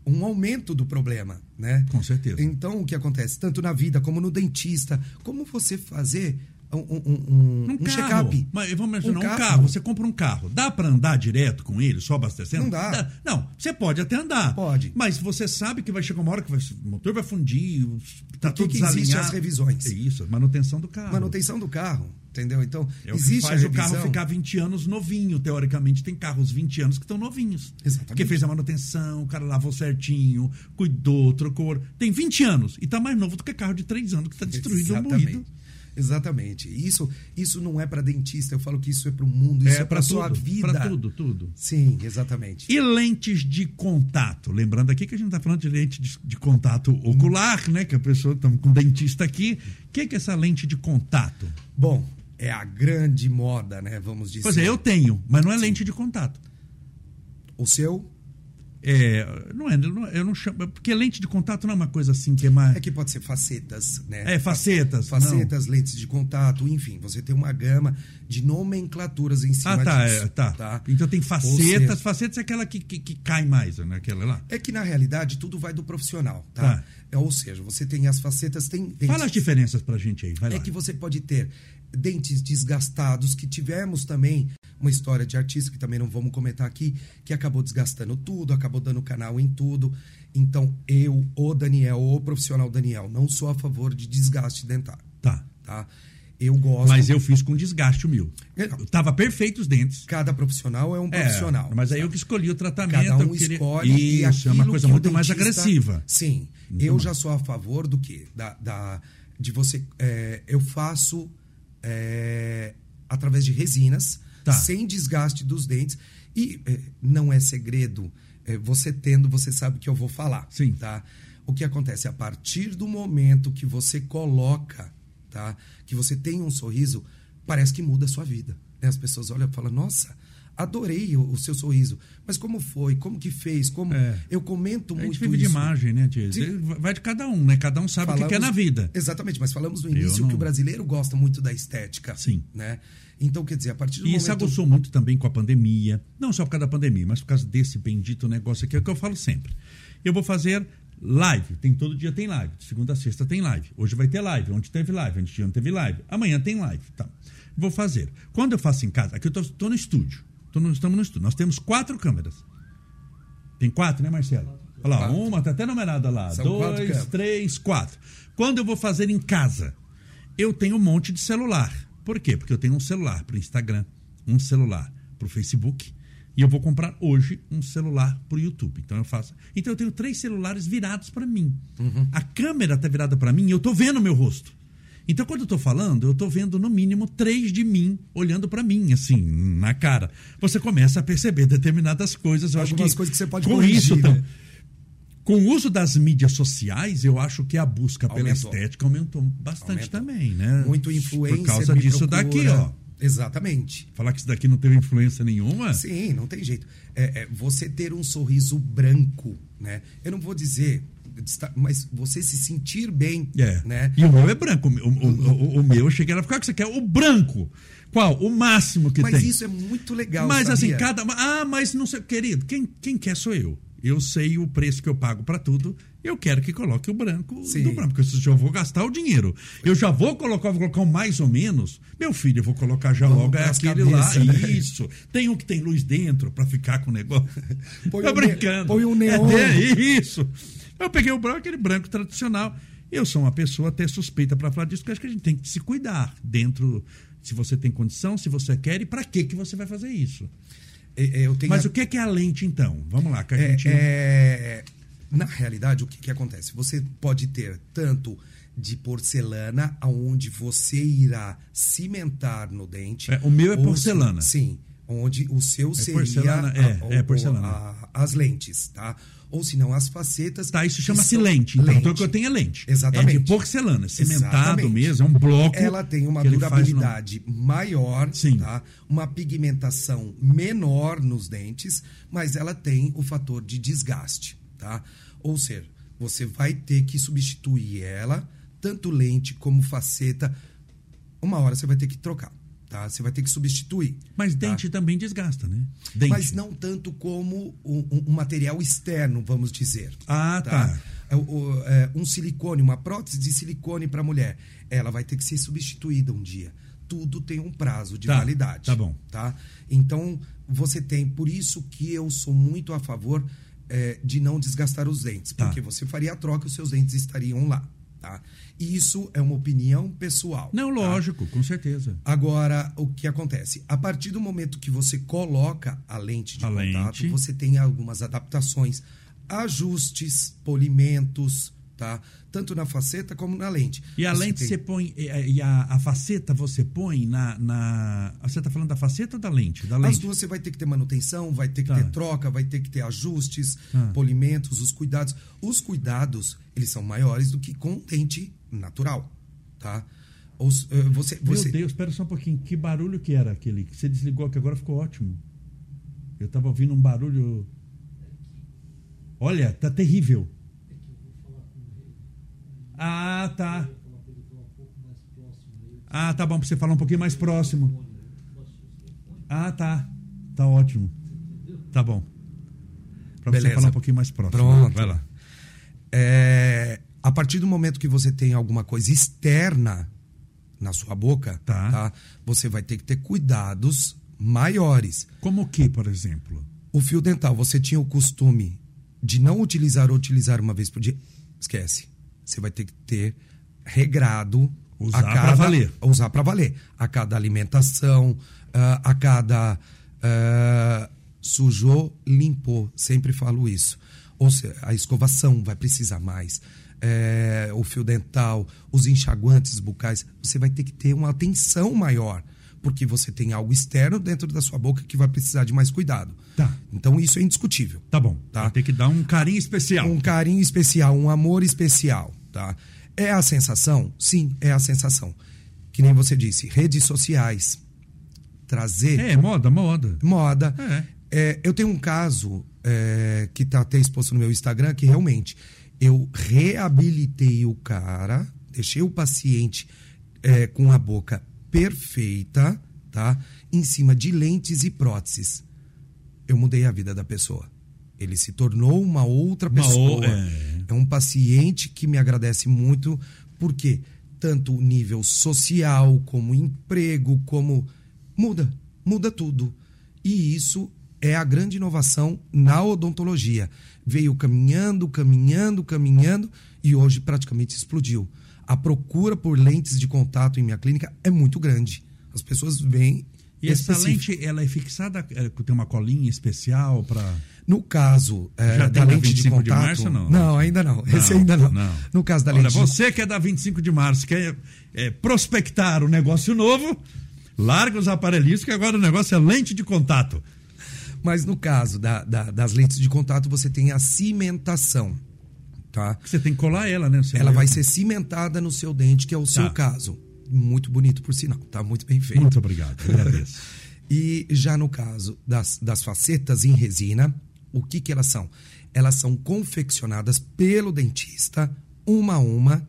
um aumento do problema, né? Com certeza. Então, o que acontece? Tanto na vida como no dentista, como você fazer um, um, um, um check-up. Mas vamos imaginar um, carro. um carro. Você compra um carro. Dá para andar direto com ele, só abastecendo? Não dá. dá. Não, você pode até andar. Pode. Mas você sabe que vai chegar uma hora que vai, o motor vai fundir, tá tudo que desalinhado. as revisões. É isso, manutenção do carro. Manutenção do carro. Entendeu? Então, é existe o faz o carro ficar 20 anos novinho, teoricamente. Tem carros 20 anos que estão novinhos. Exatamente. Porque fez a manutenção, o cara lavou certinho, cuidou, trocou. Tem 20 anos e está mais novo do que carro de 3 anos que está destruído ou moído. Exatamente. Isso, isso não é para dentista, eu falo que isso é para o mundo, isso é, é para sua vida. Para tudo, tudo. Sim, exatamente. E lentes de contato? Lembrando aqui que a gente está falando de lente de, de, contato ocular, né? Que a pessoa está com dentista aqui. O que é, que é essa lente de contato? Bom, é a grande moda, né? Vamos dizer. Pois é, eu tenho, mas não é Sim. lente de contato. O seu é, não é, eu não chamo. Porque lente de contato não é uma coisa assim que é mais. É que pode ser facetas, né? É, facetas. Facetas, não. lentes de contato, enfim, você tem uma gama de nomenclaturas em cima ah, tá, disso. É, tá. tá. Então tem facetas. Seja, facetas é aquela que, que, que, cai mais, né? Aquela lá. É que na realidade tudo vai do profissional, tá? tá. É, ou seja, você tem as facetas, tem. Dentes. Fala as diferenças pra gente aí, vai É lá. que você pode ter dentes desgastados, que tivemos também uma história de artista que também não vamos comentar aqui, que acabou desgastando tudo, acabou dando canal em tudo. Então, eu, o Daniel, o profissional Daniel, não sou a favor de desgaste dentário. Tá. Tá? Eu gosto. Mas eu fiz com desgaste o meu. Não. Tava perfeito os dentes. Cada profissional é um é, profissional. É, mas aí eu que escolhi o tratamento. Cada um queria... escolhe. Isso, é uma coisa muito mais agressiva. Sim. Muito eu mais. já sou a favor do quê? Da, da, de você. É, eu faço é, através de resinas tá. sem desgaste dos dentes. E é, não é segredo, é, você tendo, você sabe que eu vou falar. Sim. Tá? O que acontece? A partir do momento que você coloca, tá? que você tem um sorriso, parece que muda a sua vida. Né? As pessoas olham e falam, nossa, adorei o, o, seu sorriso. Mas como foi? Como que fez? Como é. Eu comento muito isso. A gente vive isso. de imagem, né, Tia? Vai de cada um, né? Cada um sabe falamos, o que quer na vida. Exatamente, mas falamos no início não... que o brasileiro gosta muito da estética. Sim. Né? Então, quer dizer, a partir do e momento... isso aguçou muito também com a pandemia. Não só por causa da pandemia, mas por causa desse bendito negócio aqui, é o que eu falo sempre. Eu vou fazer live. Tem todo dia tem live. De segunda a sexta tem live. Hoje vai ter live. Ontem teve live. Ontem não teve live. Amanhã tem live. Tá. Vou fazer. Quando eu faço em casa, aqui eu estou no estúdio. Tô no, estamos no estúdio. Nós temos quatro câmeras. Tem quatro, né, Marcelo? Olha lá, quatro. uma, tá até numerada lá. São Dois, três, quatro. Quando eu vou fazer em casa, eu tenho um monte de celular. Por quê? Porque eu tenho um celular para o Instagram, um celular para o Facebook e eu vou comprar hoje um celular para o YouTube. Então eu faço. Então eu tenho três celulares virados para mim. Uhum. A câmera está virada para mim e eu estou vendo o meu rosto. Então, quando eu estou falando, eu estou vendo no mínimo três de mim olhando para mim, assim, na cara. Você começa a perceber determinadas coisas. Eu Algumas acho que, coisas que você pode com corrigir, isso, né? com o uso das mídias sociais, eu acho que a busca aumentou. pela estética aumentou bastante aumentou. também, né? Muito influência. Por causa disso procura. daqui, ó. Exatamente. Falar que isso daqui não teve influência nenhuma? Sim, não tem jeito. É, é, você ter um sorriso branco, né? Eu não vou dizer mas você se sentir bem, é. né? E o meu é branco. O, o, o, o meu, eu cheguei lá, qual que você quer? O branco. Qual? O máximo que mas tem. Mas isso é muito legal, Mas assim, sabia? assim, cada... Ah, mas não sei... Querido, quem, quem quer sou eu. Eu sei o preço que eu pago para tudo eu quero que coloque o branco Sim. do branco, porque se eu vou gastar o dinheiro, eu já vou colocar, vou colocar um mais ou menos, meu filho, eu vou colocar já Vamos logo é aquele cabeças, lá, né? isso. Tem um que tem luz dentro pra ficar com o negócio. (laughs) Põe Tô um brincando. põe um neon. É, é, isso. Eu peguei o branco, aquele branco tradicional. Eu sou uma pessoa até suspeita pra falar disso, porque acho que a gente tem que se cuidar dentro, se você tem condição, se você quer e pra que que você vai fazer isso. É, é, Mas a- o que que é a lente então? Vamos lá, que a É, gente é, na realidade, o que, que acontece? Você pode ter tanto de porcelana, aonde você irá cimentar no dente. É, o meu é porcelana. se- Sim, onde o seu seria porcelana, é, a- é o- porcelana. a- as lentes, tá? Ou se não, as facetas. Tá, isso chama-se lente. Então, lente. então o que eu tenho é lente. Exatamente. É de porcelana, cimentado Exatamente. mesmo, é um bloco. Ela tem uma faz no- durabilidade maior, Sim. tá? uma pigmentação menor nos dentes, mas ela tem o fator de desgaste. Tá? Ou seja, você vai ter que substituir ela, tanto lente como faceta. Uma hora você vai ter que trocar. Tá? Você vai ter que substituir. Mas tá? dente também desgasta, né? Dente. Mas não tanto como um, um- material externo, vamos dizer. Ah, tá. É, o- o- é, um silicone, uma prótese de silicone para mulher, ela vai ter que ser substituída um dia. Tudo tem um prazo de Tá, validade. tá bom. Tá? Então, você tem. Por isso que eu sou muito a favor é, de não desgastar os dentes. Tá. Porque você faria a troca e os seus dentes estariam lá. Tá? E isso é uma opinião pessoal. Não, tá? lógico, com certeza. Agora, o que acontece? A partir do momento que você coloca a lente de A contato, lente. você tem algumas adaptações, ajustes, polimentos, tá? Tanto na faceta como na lente. E a Você lente tem- você põe. E e a, a faceta você põe na, na. Você tá falando da faceta ou da lente? Da As lente. duas você vai ter que ter manutenção, vai ter que Tá. ter troca, vai ter que ter ajustes, Tá. polimentos, os cuidados. Os cuidados, eles são maiores do que com dente natural, tá? Os, eh, você, Meu você, Deus, espera só um pouquinho. Que barulho que era aquele? Que você desligou que agora ficou ótimo. Eu tava ouvindo um barulho. Olha, tá terrível. Ah, tá. Ah, tá bom pra você falar um pouquinho mais próximo. Ah, tá. Tá ótimo. Tá bom. Pra você falar um pouquinho mais próximo. Pronto. Vai lá. É, a partir do momento que você tem alguma coisa externa na sua boca, Tá. você vai ter que ter cuidados maiores. Como o que, por exemplo? O fio dental, você tinha o costume de não utilizar ou utilizar uma vez por dia? Esquece. Você vai ter que ter regrado. Usar a pra cada, valer. Usar para valer. A cada alimentação, ah, a cada. ah, sujou, limpou. Sempre falo isso. Ou seja, a escovação vai precisar mais. É, o fio dental, os enxaguantes bucais, você vai ter que ter uma atenção maior, porque você tem algo externo dentro da sua boca que vai precisar de mais cuidado. Tá. Então isso é indiscutível. Tá bom. Tá. Vai ter que dar um carinho especial. Um carinho especial, um amor especial, tá? É a sensação? Sim, é a sensação. Que nem você disse, redes sociais, trazer É, moda, moda. moda. É. É, eu tenho um caso é, que está até exposto no meu Instagram que realmente eu reabilitei o cara, deixei o paciente é, com a boca perfeita, tá? Em cima de lentes e próteses. Eu mudei a vida da pessoa. Ele se tornou uma outra Uma pessoa. o- é. É um paciente que me agradece muito, porque tanto o nível social, como emprego, como. Muda, muda tudo. E isso é a grande inovação na odontologia. Veio caminhando, caminhando, caminhando e hoje praticamente explodiu. A procura por lentes de contato em minha clínica é muito grande. As pessoas vêm. E essa específico. lente, ela é fixada, é, tem uma colinha especial para. No caso é, da lente de 25 de contato. março, não? não, ainda não. Esse ainda não. No caso da Olha, lente de você que é da 25 de março, quer é, prospectar um negócio novo, larga os aparelhos, que agora o negócio é lente de contato. Mas no caso da- da- das lentes de contato, você tem a cimentação. Tá? Você tem que colar ela, né? Ela vai ser cimentada no seu dente, que é o seu Tá. caso. Muito bonito, por sinal. Tá muito bem feito. Muito obrigado, agradeço. (laughs) E já no caso das, das facetas em resina, o que, que elas são? Elas são confeccionadas pelo dentista, uma a uma,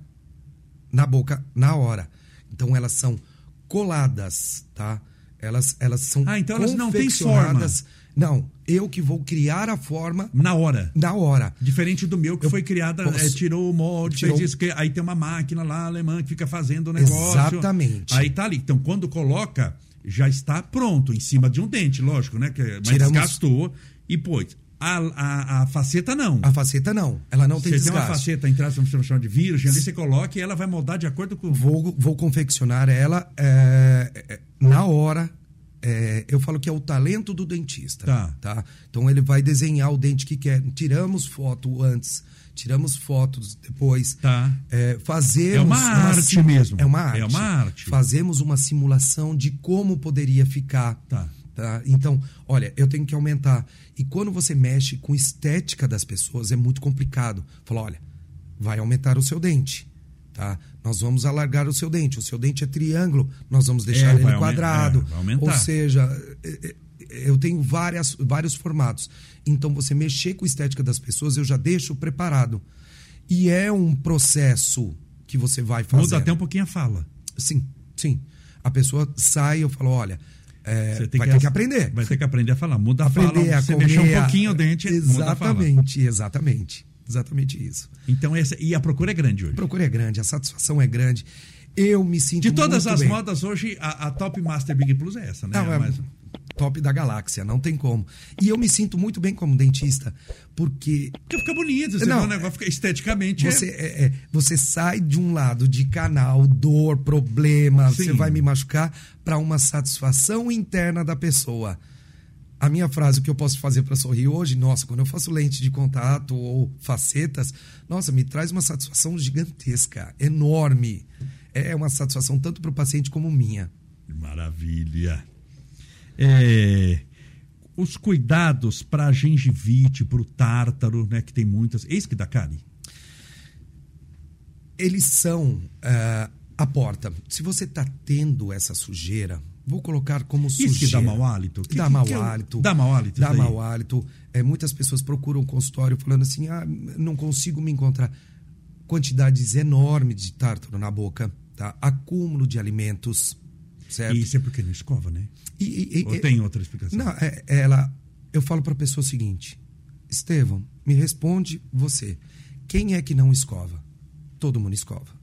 na boca, na hora. Então elas são coladas, tá? Elas, elas são Ah, então elas não têm confeccionadas- Não, eu que vou criar a forma Na hora. na hora. Diferente do meu, que Eu foi criada, posso- é, tirou o molde, Tirou- fez isso, que aí tem uma máquina lá alemã que fica fazendo o negócio. Exatamente. Aí tá ali. Então, quando coloca, já está pronto, em cima de um dente, lógico, né? Que, mas Tiramos- desgastou e pôs. A, a, a faceta não. A faceta não, ela não tem você tem uma desgaste. faceta, entre aspas, vamos chamar de virgem, ali você coloca e ela vai moldar de acordo com. Vou, vou confeccionar ela é, é, na hora. é, eu falo que é o talento do dentista. Tá. Então ele vai desenhar o dente que quer. Tiramos foto antes, tiramos fotos depois. Tá. É, fazemos É uma arte sim- mesmo. É uma arte. É uma arte. Fazemos uma simulação de como poderia ficar. Tá. Tá? Então, olha, eu tenho que aumentar. E quando você mexe com estética das pessoas, é muito complicado. Fala, olha, vai aumentar o seu dente. Tá? Nós vamos alargar o seu dente. O seu dente é triângulo, nós vamos deixar É, ele quadrado. é. Ou seja, é, é, eu tenho várias, vários formatos. Então, você mexer com a estética das pessoas, eu já deixo preparado. E é um processo que você vai fazer. Muda até um pouquinho a fala. Sim, sim. A pessoa sai e eu falo, olha, é, Você tem vai ter que aprender. Vai ter que aprender a falar. Muda a aprender fala. a Você comer. mexer um a- pouquinho o dente, a. Exatamente, exatamente. Exatamente isso. Então, essa, e a procura é grande hoje. A procura é grande, a satisfação é grande. Eu me sinto De todas as bem. modas, hoje, a, a Top Master Big Plus é essa, né? Não, é top da galáxia, não tem como. E eu me sinto muito bem como dentista, porque Porque fica bonito, você Não, o negócio, fica esteticamente. é- Você, é- é, você sai de um lado de canal, dor, problema, Sim. você vai me machucar, para uma satisfação interna da pessoa. A minha frase, o que eu posso fazer para sorrir hoje, nossa, quando eu faço lente de contato ou facetas, nossa, me traz uma satisfação gigantesca, enorme. É uma satisfação tanto para o paciente como minha. Maravilha. É, os cuidados para a gengivite, para o tártaro, né? Que tem muitas. Eis que dá cárie. eles são ah, a porta. Se você está tendo essa sujeira, vou colocar como sujeira. Isso que dá mau hálito? Que- dá que- mau que é o- hálito. dá mau hálito Dá mau hálito. É, muitas pessoas procuram consultório falando assim, ah, não consigo me encontrar. Quantidades enormes de tártaro na boca, tá? Acúmulo de alimentos, certo? E isso é porque não escova, né? E- e- e- Ou tem outra explicação? não, é- ela. Eu falo para a pessoa o seguinte: Estevão, me responde você. Quem é que não escova? Todo mundo escova.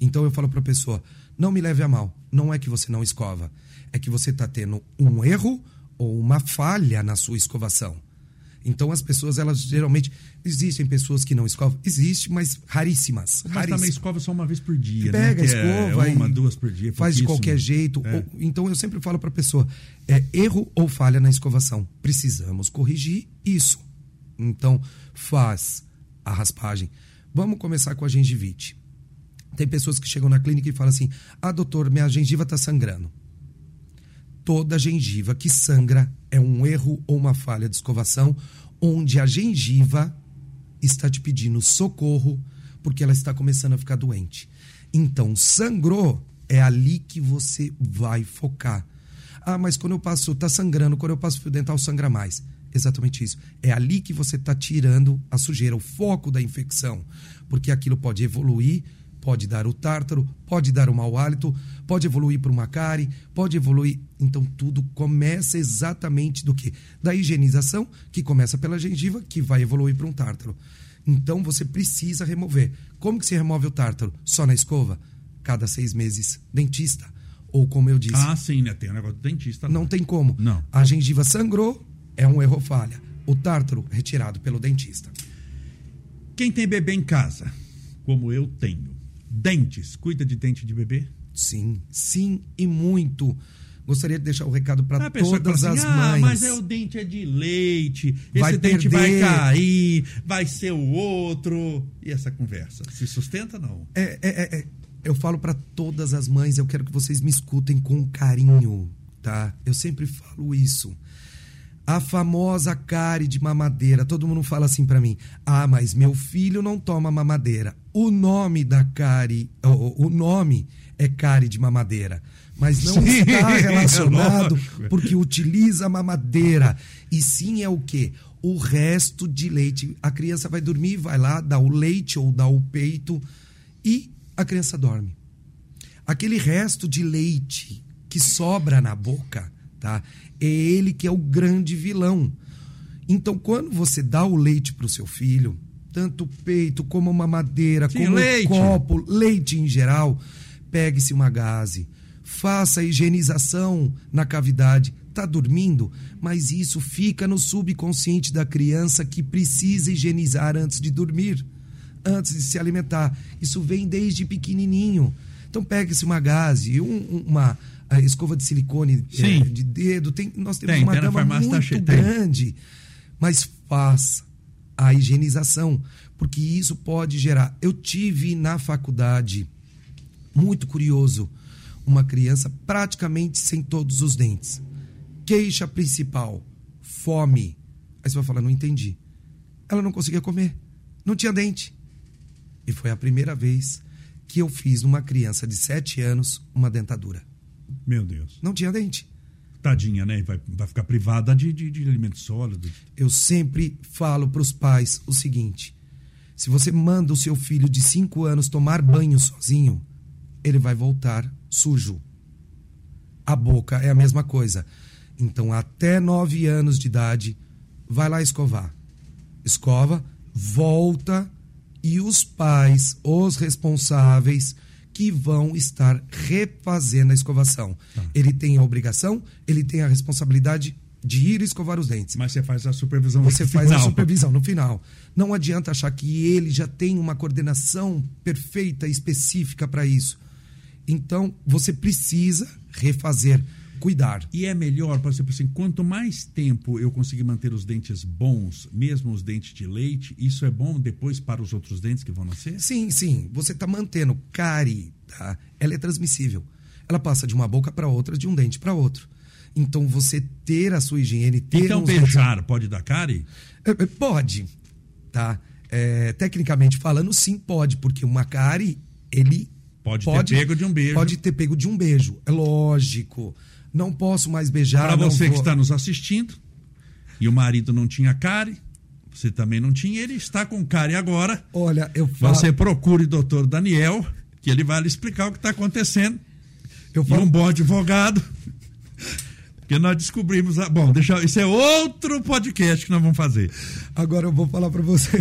Então eu falo para a pessoa: não me leve a mal. Não é que você não escova. É que você está tendo um erro ou uma falha na sua escovação. Então as pessoas, elas geralmente. Existem pessoas que não escovam? Existe, mas raríssimas. Mas também raríssimas. escova só uma vez por dia, Pega, né? Que é escova uma, duas por dia. faz de qualquer jeito. É. Ou- então eu sempre falo para a pessoa: é erro ou falha na escovação. Precisamos corrigir isso. Então faz a raspagem. Vamos começar com a gengivite. Tem pessoas que chegam na clínica e falam assim: Ah, doutor, minha gengiva está sangrando. Toda gengiva que sangra é um erro ou uma falha de escovação, onde a gengiva está te pedindo socorro porque ela está começando a ficar doente. Então, sangrou, é ali que você vai focar. Ah, mas quando eu passo, tá sangrando, quando eu passo fio dental, sangra mais. Exatamente isso. É ali que você está tirando a sujeira, o foco da infecção. Porque aquilo pode evoluir, pode dar o tártaro, pode dar o mau hálito, pode evoluir para uma cárie, pode evoluir. Então tudo começa exatamente do que? Da higienização, que começa pela gengiva, que vai evoluir para um tártaro. Então você precisa remover. Como que se remove o tártaro? Só na escova? Cada seis meses, dentista. Ou como eu disse, Ah, sim, né? Tem o negócio do dentista. lá. não tem como. Não. A gengiva sangrou, é um erro falha. O tártaro retirado pelo dentista. Quem tem bebê em casa, como eu tenho, dentes, cuida de dente de bebê? Sim, sim e muito. Gostaria de deixar o recado para todas fala as assim, ah, mães. mas é o dente é de leite, esse Vai dente vai perder." cair, vai ser o outro. E essa conversa? Se sustenta não? É, é, é, é. Eu falo para todas as mães, eu quero que vocês me escutem com carinho, tá? Eu sempre falo isso. A famosa cárie de mamadeira, todo mundo fala assim para mim: "Ah, mas meu filho não toma mamadeira". O nome da cárie, o, o nome é cárie de mamadeira, mas não Sim, está (laughs) é relacionado lógico. porque utiliza mamadeira. E sim é o quê? O resto de leite. A criança vai dormir, vai lá, dá o leite ou dá o peito e a criança dorme. Aquele resto de leite que sobra na boca tá? É ele que é o grande vilão. Então, quando você dá o leite para o seu filho, tanto o peito como uma madeira, Sim, como leite. o copo, leite em geral, pegue-se uma gaze, faça a higienização na cavidade. Tá dormindo, mas isso fica no subconsciente da criança que precisa higienizar antes de dormir, antes de se alimentar. Isso vem desde pequenininho. Então pegue-se uma gaze, um- uma escova de silicone Sim. de dedo. Tem, nós temos Tem, uma gama tá muito tem. grande, mas faça a higienização, porque isso pode gerar. Eu tive na faculdade, muito curioso, uma criança praticamente sem todos os dentes. Queixa principal, fome. Aí você vai falar, não entendi. Ela não conseguia comer, não tinha dente. E foi a primeira vez que eu fiz numa criança de 7 anos uma dentadura. Meu Deus. Não tinha dente. Tadinha, né? Vai, vai ficar privada de, de, de alimentos sólidos. Eu sempre falo para os pais o seguinte: se você manda o seu filho de 5 anos tomar banho sozinho, ele vai voltar sujo. A boca é a mesma coisa. Então, até 9 anos de idade, vai lá escovar. Escova, volta e os pais, os responsáveis, que vão estar refazendo a escovação. Ele tem a obrigação, ele tem a responsabilidade de ir escovar os dentes. Mas você faz a supervisão Você faz a supervisão no final. Não adianta achar que ele já tem uma coordenação perfeita, específica para isso. Então, você precisa refazer, cuidar. E é melhor, por exemplo, assim, quanto mais tempo eu conseguir manter os dentes bons, mesmo os dentes de leite, isso é bom depois para os outros dentes que vão nascer? Sim, sim, você está mantendo cárie, tá? Ela é transmissível. Ela passa de uma boca para outra, de um dente para outro. Então, você ter a sua higiene, ter Então beijar pode dar cárie? É, é, Pode, tá? É, tecnicamente falando, sim, pode, porque uma cárie, ele Pode ter pego de um beijo. Pode ter pego de um beijo, é lógico. Não posso mais beijar. Para você que vou- está nos assistindo e o marido não tinha cárie, você também não tinha, ele está com cárie agora. Olha, eu falo, Você procure o doutor Daniel, que ele vai lhe explicar o que está acontecendo. eu E falo, um bom advogado. Porque nós descobrimos. A... Bom, deixa. Isso é outro podcast que nós vamos fazer. agora eu vou falar para você.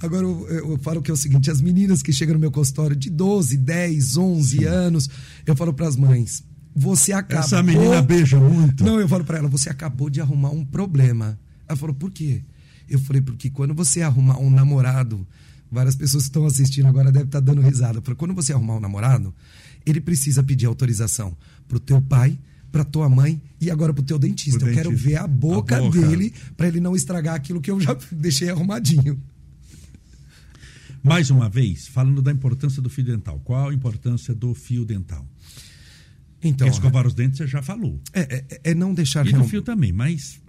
Agora eu, eu falo que é o seguinte: as meninas que chegam no meu consultório de 12, 10, 11 anos, eu falo para as mães: você acabou. Essa menina beija muito. Não, eu falo para ela: você acabou de arrumar um problema. Ela falou: por quê? Eu falei: porque quando você arrumar um namorado, várias pessoas que estão assistindo agora devem estar dando risada. Eu falei, quando você arrumar um namorado, ele precisa pedir autorização pro teu pai, pra tua mãe e agora pro teu dentista. Pro eu quero dentista. ver a boca, A boca. dele para ele não estragar aquilo que eu já (laughs) deixei arrumadinho. Mais uma vez, falando da importância do fio dental. Qual a importância do fio dental? Então, escovar os dentes você já falou. é, é- é não deixar E do real- fio também, mas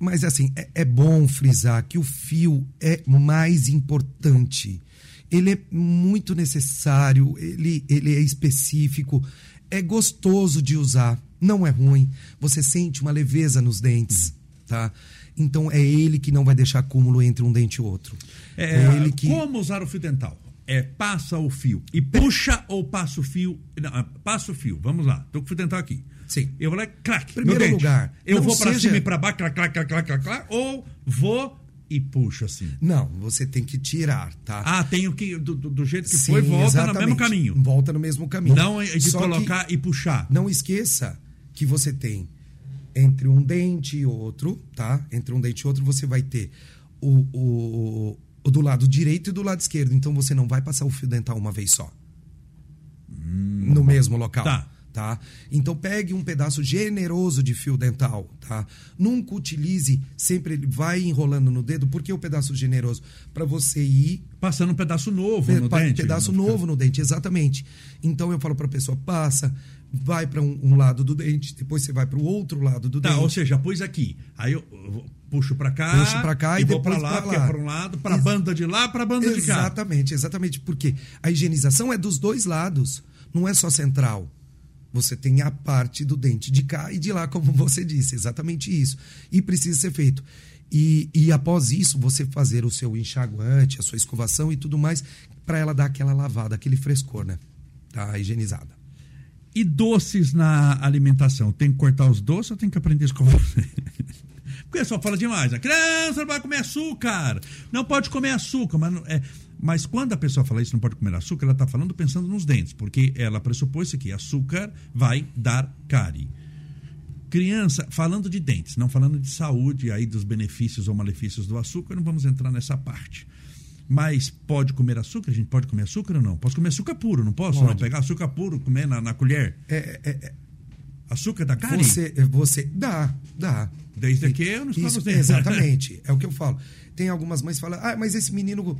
Mas assim, é, é bom frisar que o fio é mais importante. Ele é muito necessário, ele, ele é específico, é gostoso de usar, não é ruim. Você sente uma leveza nos dentes, tá? Então é ele que não vai deixar acúmulo entre um dente e outro. É, ele que Como usar o fio dental? É passa o fio e puxa ou passa o fio? Não, ah, passa o fio. Vamos lá. Tô fio dental aqui. Sim. Eu vou lá, clac. Primeiro lugar, Eu vou pra seja- cima e pra baixo, clac, clac, clac, clac, clac, ou vou e puxo assim. Não, você tem que tirar, tá? Ah, tenho que do, do- jeito que Sim, foi, volta no exatamente. mesmo caminho. Volta no mesmo caminho. Não é de Só que- colocar e puxar. Não esqueça que você tem entre um dente e outro, tá? Entre um dente e outro você vai ter o, o do lado direito e do lado esquerdo. Então você não vai passar o fio dental uma vez só. No mesmo local. Tá. Tá? Então pegue um pedaço generoso de fio dental, tá? Nunca utilize sempre ele vai enrolando no dedo, porque o pedaço generoso para você ir Passando um pedaço novo Pe- no dente. pedaço fica- novo no dente, exatamente. Então eu falo para a pessoa, passa, vai para um, um lado do dente, depois você vai para o outro lado do Tá, dente. ou seja, pus aqui. Aí eu puxo pra cá. Puxo pra cá e vou pra depois lá, lá. é um lado, pra Ex- banda de lá, pra banda de cá. Exatamente, exatamente. Porque a higienização é dos dois lados, não é só central. Você tem a parte do dente de cá e de lá, como você disse, exatamente isso. E precisa ser feito. E, e após isso, você fazer o seu enxaguante, a sua escovação e tudo mais, para ela dar aquela lavada, aquele frescor, né? Tá higienizada. E doces na alimentação? Tem que cortar os doces ou tem que aprender a escovar? (laughs) Porque só fala demais. A criança não vai comer açúcar. Não pode comer açúcar. Mas, é, mas quando a pessoa fala isso, não pode comer açúcar, ela está falando pensando nos dentes. Porque ela pressupôs que açúcar vai dar cárie. Criança, falando de dentes, não falando de saúde, aí dos benefícios ou malefícios do açúcar, não vamos entrar nessa parte. Mas pode comer açúcar? A gente pode comer açúcar ou não? Posso comer açúcar puro, não posso? Não, pegar açúcar puro, comer na, na colher? É, é, é. Açúcar da carne? Você, você dá, dá. Desde que eu não Isso, Exatamente, é o que eu falo. Tem algumas mães que falam, ah, mas esse menino,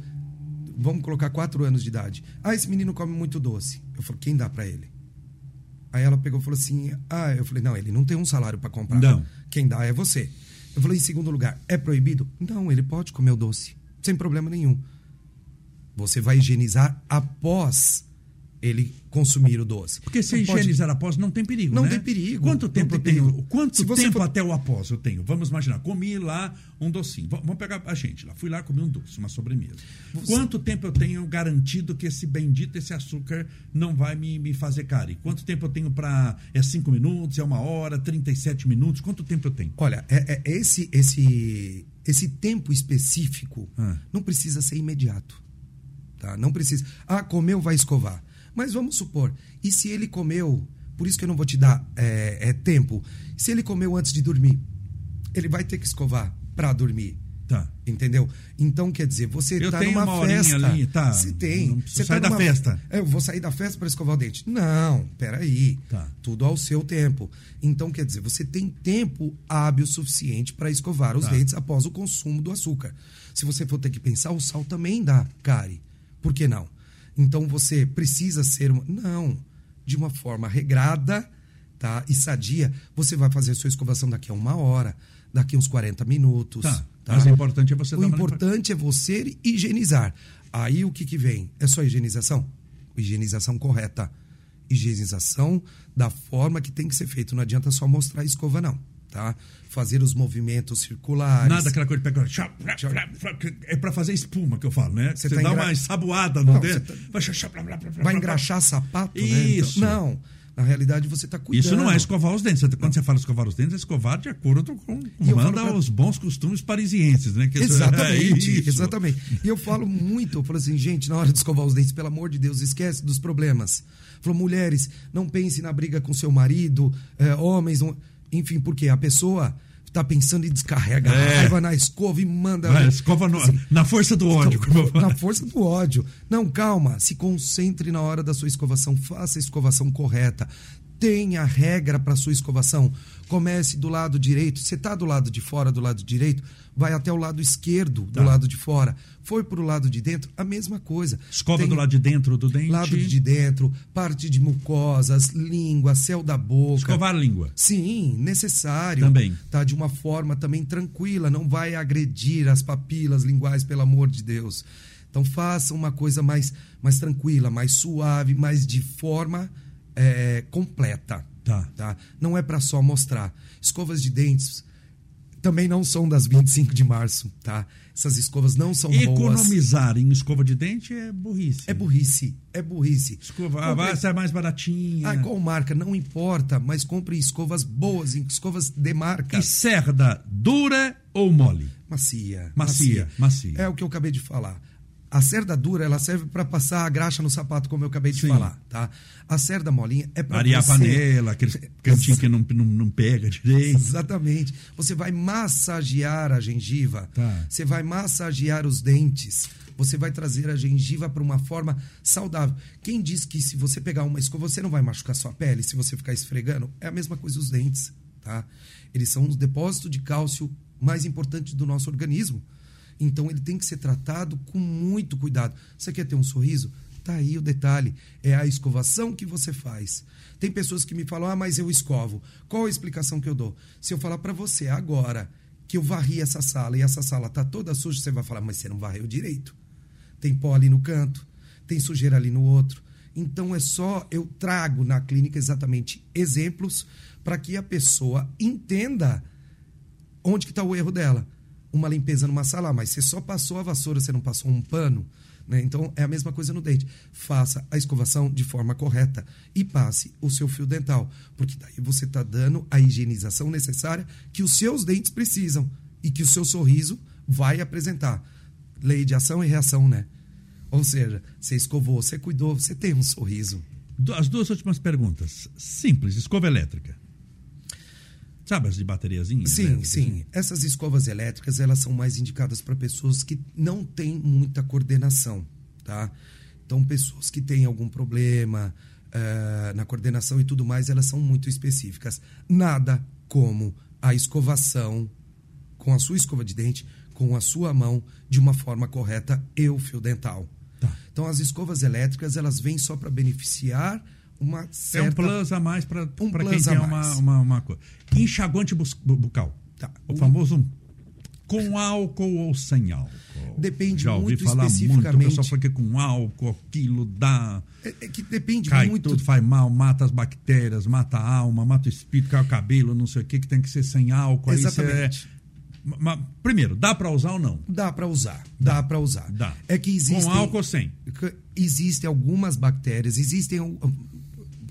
vamos colocar quatro anos de idade. Ah, esse menino come muito doce. Eu falo, quem dá para ele? Aí ela pegou e falou assim, ah, eu falei, não, ele não tem um salário para comprar. Não. Quem dá é você. Eu falei, em segundo lugar, é proibido? Não, ele pode comer o doce, sem problema nenhum. Você vai higienizar após ele consumir o doce. Porque se não higienizar pode... após não tem perigo, não né? tem perigo. Quanto tempo eu tenho? Perigo. Quanto tempo for... até o após eu tenho? Vamos imaginar, comi lá um docinho. Vamos pegar a gente lá, fui lá comi um doce, uma sobremesa. Você... Quanto tempo eu tenho garantido que esse bendito esse açúcar não vai me, me fazer cárie? Quanto tempo eu tenho para é cinco minutos, é uma hora, 37 minutos? Quanto tempo eu tenho? Olha, é, é esse esse esse tempo específico ah. não precisa ser imediato. Tá? Não precisa. Ah, comeu, vai escovar. Mas vamos supor, e se ele comeu, por isso que eu não vou te dar é, é, tempo, se ele comeu antes de dormir, ele vai ter que escovar para dormir. Tá. Entendeu? Então, quer dizer, você eu tá tenho numa uma festa. Ali, tá. Você tem. Você sai tá da festa. Eu vou sair da festa para escovar o dente. Não, peraí. Tá. Tudo ao seu tempo. Então, quer dizer, você tem tempo hábil suficiente para escovar os tá. dentes após o consumo do açúcar. Se você for ter que pensar, o sal também dá cárie. Por que não? Então você precisa ser uma... não, de uma forma regrada, tá? E sadia, você vai fazer a sua escovação daqui a uma hora, daqui a uns 40 minutos. Tá. tá? Mas o importante é você O importante uma... é você higienizar. Aí o que, que vem? É só higienização? Higienização correta. Higienização da forma que tem que ser feito. Não adianta só mostrar a escova, não tá? Fazer os movimentos circulares. Nada aquela coisa de pegar. É para fazer espuma que eu falo, né? Você, você tá dá engra... uma saboada no dedo. Tá... Vai engraxar sapato, Isso. né? Então, não. Na realidade, você está cuidando. Isso não é escovar os dentes. Quando você fala escovar os dentes, é escovar de acordo com, com manda pra... os bons costumes parisienses, né? Que exatamente, (laughs) é exatamente. E eu falo muito, eu falo assim, gente, na hora de escovar os dentes, pelo amor de Deus, esquece dos problemas. Falou, mulheres, não pense na briga com seu marido, é, homens, não enfim, porque a pessoa está pensando em descarregar é. a raiva na escova e manda. Vai, escova no, assim, na força do ódio. Na força do ódio. Não, calma. Se concentre na hora da sua escovação. Faça a escovação correta tenha regra para sua escovação. Comece do lado direito. Você está do lado de fora, do lado direito, vai até o lado esquerdo, do tá. lado de fora. Foi para o lado de dentro, a mesma coisa. Escova Tem do lado de dentro do dente. Lado de dentro, parte de mucosas, língua, céu da boca. Escovar a língua. Sim, necessário. Também. Tá de uma forma também tranquila, não vai agredir as papilas linguais, pelo amor de Deus. Então faça uma coisa mais, mais tranquila, mais suave, mais de forma é, completa. Tá. tá. Não é para só mostrar. Escovas de dentes também não são das 25 de março, tá? Essas escovas não são Economizar boas. Economizar em escova de dente é burrice. É burrice, é burrice. Escova, ah, vai ser mais baratinha. Ah, qual marca? Não importa, mas compre escovas boas, escovas de marca. E cerda dura ou mole? Macia. Macia, macia. É o que eu acabei de falar. A cerda dura, ela serve para passar a graxa no sapato, como eu acabei de Sim. falar, tá? A cerda molinha é para você... a panela, aquele cantinho que não, não, não pega direito. Exatamente. Você vai massagear a gengiva, tá. você vai massagear os dentes, você vai trazer a gengiva para uma forma saudável. Quem diz que se você pegar uma escova, você não vai machucar sua pele se você ficar esfregando? É a mesma coisa os dentes, tá? Eles são os depósitos de cálcio mais importantes do nosso organismo. Então ele tem que ser tratado com muito cuidado. Você quer ter um sorriso? Tá aí o detalhe. É a escovação que você faz. Tem pessoas que me falam: ah, mas eu escovo. Qual a explicação que eu dou? Se eu falar para você agora que eu varri essa sala e essa sala tá toda suja, você vai falar: mas você não varreu direito. Tem pó ali no canto, tem sujeira ali no outro. Então é só eu trago na clínica exatamente exemplos para que a pessoa entenda onde que está o erro dela uma limpeza numa sala, mas você só passou a vassoura, você não passou um pano, Né? Então, é a mesma coisa no dente. Faça a escovação de forma correta e passe o seu fio dental, porque daí você está dando a higienização necessária que os seus dentes precisam e que o seu sorriso vai apresentar. Lei de ação e reação, né? Ou seja, você escovou, você cuidou, você tem um sorriso. As duas últimas perguntas. Simples, escova elétrica. Sabe as de bateriazinha? Sim, sim. Essas escovas elétricas, elas são mais indicadas para pessoas que não têm muita coordenação, tá? Então, pessoas que têm algum problema uh, na coordenação e tudo mais, elas são muito específicas. Nada como a escovação com a sua escova de dente, com a sua mão, de uma forma correta e o fio dental. Tá. Então, as escovas elétricas, elas vêm só para beneficiar uma certa... É um plus a mais para um quem tem uma, uma, uma coisa. Enxaguante bucal. Tá. O famoso com álcool ou sem álcool? Depende Já ouvi muito falar especificamente. muito, o pessoal fala que com álcool aquilo dá... É, é que depende cai muito... tudo, faz mal, mata as bactérias, mata a alma, mata o espírito, cai o cabelo, não sei o que, que tem que ser sem álcool. Exatamente. Aí você é... Primeiro, dá para usar ou não? Dá para usar, dá, dá para usar. Dá. É que existem... Com álcool ou sem? Existem algumas bactérias, existem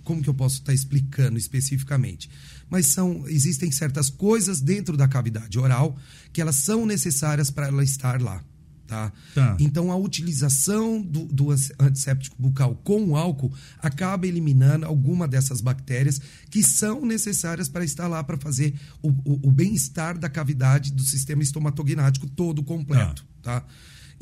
como que eu posso estar explicando especificamente? Mas são existem certas coisas dentro da cavidade oral que elas são necessárias para ela estar lá. Tá? Tá. Então, a utilização do, do antisséptico bucal com álcool acaba eliminando alguma dessas bactérias que são necessárias para estar lá para fazer o, o, o bem-estar da cavidade do sistema estomatognático todo completo. Tá. tá?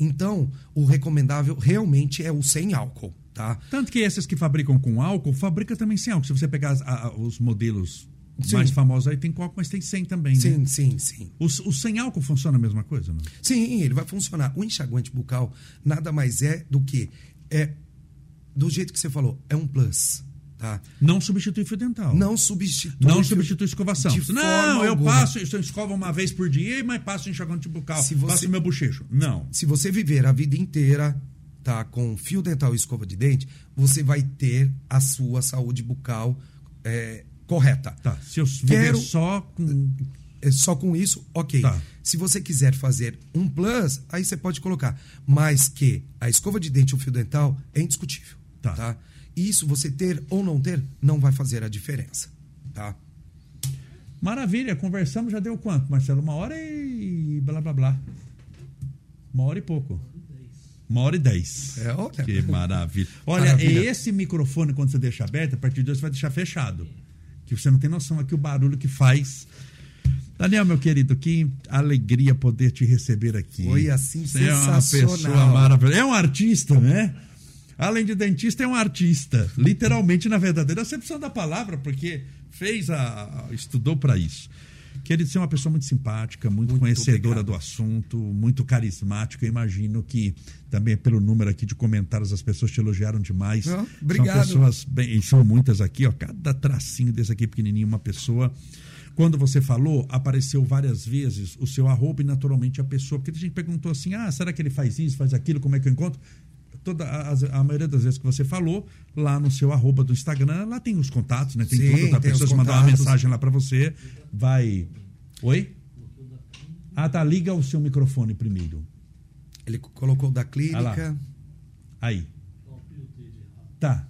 Então, o recomendável realmente é o sem álcool. Tá? Tanto que esses que fabricam com álcool, fabrica também sem álcool. Se você pegar a, a, os modelos Sim. mais famosos aí, tem com álcool, mas tem sem também, sim, né? Sim, sim, O, o sem álcool funciona a mesma coisa, não? Sim, ele vai funcionar. O enxaguante bucal nada mais é do que é do jeito que você falou, é um plus. Tá? Não substitui fio dental. Não substitui. Não substitui escovação. Não, eu alguma. passo, eu escovo uma vez por dia, mas passo enxaguante bucal. Se você- Passo meu bochecho. Não. Se você viver a vida inteira tá, com fio dental e escova de dente, você vai ter a sua saúde bucal é, correta. Tá. Se eu Quero- só com. É só com isso, ok. Tá. Se você quiser fazer um plus, aí você pode colocar. Mas que a escova de dente e o fio dental é indiscutível. Tá. Tá. Isso, você ter ou não ter, não vai fazer a diferença. Tá? Maravilha, conversamos, já deu quanto, Marcelo? Uma hora e blá blá blá. Uma hora e pouco. Uma hora e dez. É, olha. Que maravilha. (laughs) Olha, Maravilha. esse microfone, quando você deixa aberto, a partir de hoje você vai deixar fechado. Que você não tem noção aqui o barulho que faz. Daniel, meu querido, que alegria poder te receber aqui. Foi assim Você é uma sensacional. pessoa maravilhosa. É um artista, né? Além de dentista, é um artista. Literalmente, na verdadeira acepção da palavra, porque fez a- estudou para isso. Querido, você é uma pessoa muito simpática, muito, Muito conhecedora obrigado. do assunto, muito carismático. Eu imagino que também pelo número aqui de comentários as pessoas te elogiaram demais. Não, obrigado. São pessoas bem, e são muitas aqui, ó, cada tracinho desse aqui pequenininho uma pessoa. Quando você falou, apareceu várias vezes o seu arroba e naturalmente a pessoa, porque a gente perguntou assim: "Ah, será que ele faz isso, faz aquilo, como é que eu encontro?" Toda a, a maioria das vezes que você falou, lá no seu arroba do Instagram, lá tem os contatos, né? Tem Sim, tudo, a tem pessoa se mandar uma mensagem lá para você, vai Oi? Ah, tá, liga o seu microfone primeiro. Ele colocou da Ah clínica. lá. Aí. Tá.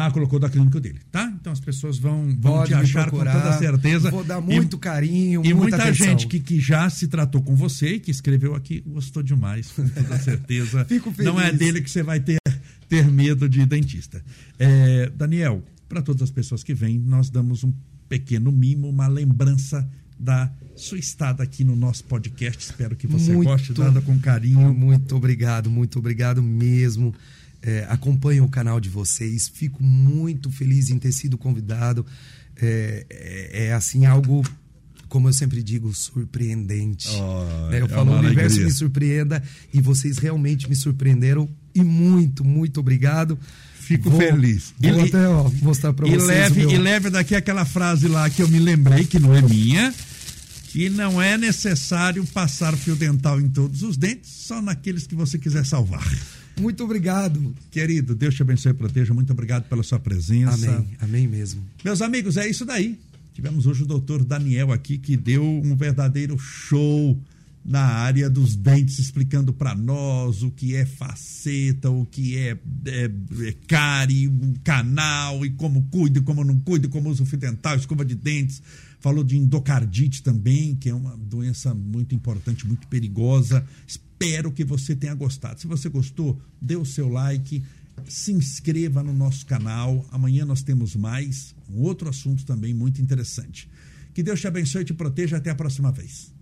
Ah, colocou da clínica dele, tá? Então as pessoas vão, vão Pode te achar procurar. com toda certeza. Vou dar E- muito carinho, e muita, muita gente que, que já se tratou com você e que escreveu aqui gostou demais, com toda (laughs) certeza. Fico feliz. Não é dele que você vai ter, ter medo de dentista. É, Daniel, para todas as pessoas que vêm, nós damos um pequeno mimo, uma lembrança da sua estada aqui no nosso podcast. Espero que você Muito- goste, dada com carinho. Muito obrigado, muito obrigado mesmo. É, acompanho o canal de vocês, fico muito feliz em ter sido convidado. É, é- é, assim algo, como eu sempre digo, surpreendente. Oh, Né, eu é falo, o universo alegria. me surpreenda e vocês realmente me surpreenderam. E muito, muito obrigado. Fico Vou- feliz. Vou E- até ó, mostrar para vocês. leve, meu- e leve daqui aquela frase lá que eu me lembrei, que não é minha, que não é necessário passar fio dental em todos os dentes, só naqueles que você quiser salvar. Muito obrigado. Querido, Deus te abençoe e proteja. Muito obrigado pela sua presença. Amém, amém mesmo. Meus amigos, é isso daí. Tivemos hoje o doutor Daniel aqui, que deu um verdadeiro show na área dos dentes, explicando para nós o que é faceta, o que é, é, é cárie, canal e como cuida, como não cuida, como usa o fio dental, escova de dentes. Falou de endocardite também, que é uma doença muito importante, muito perigosa. Espero que você tenha gostado. Se você gostou, dê o seu like, se inscreva no nosso canal. Amanhã nós temos mais um outro assunto também muito interessante. Que Deus te abençoe e te proteja. Até a próxima vez.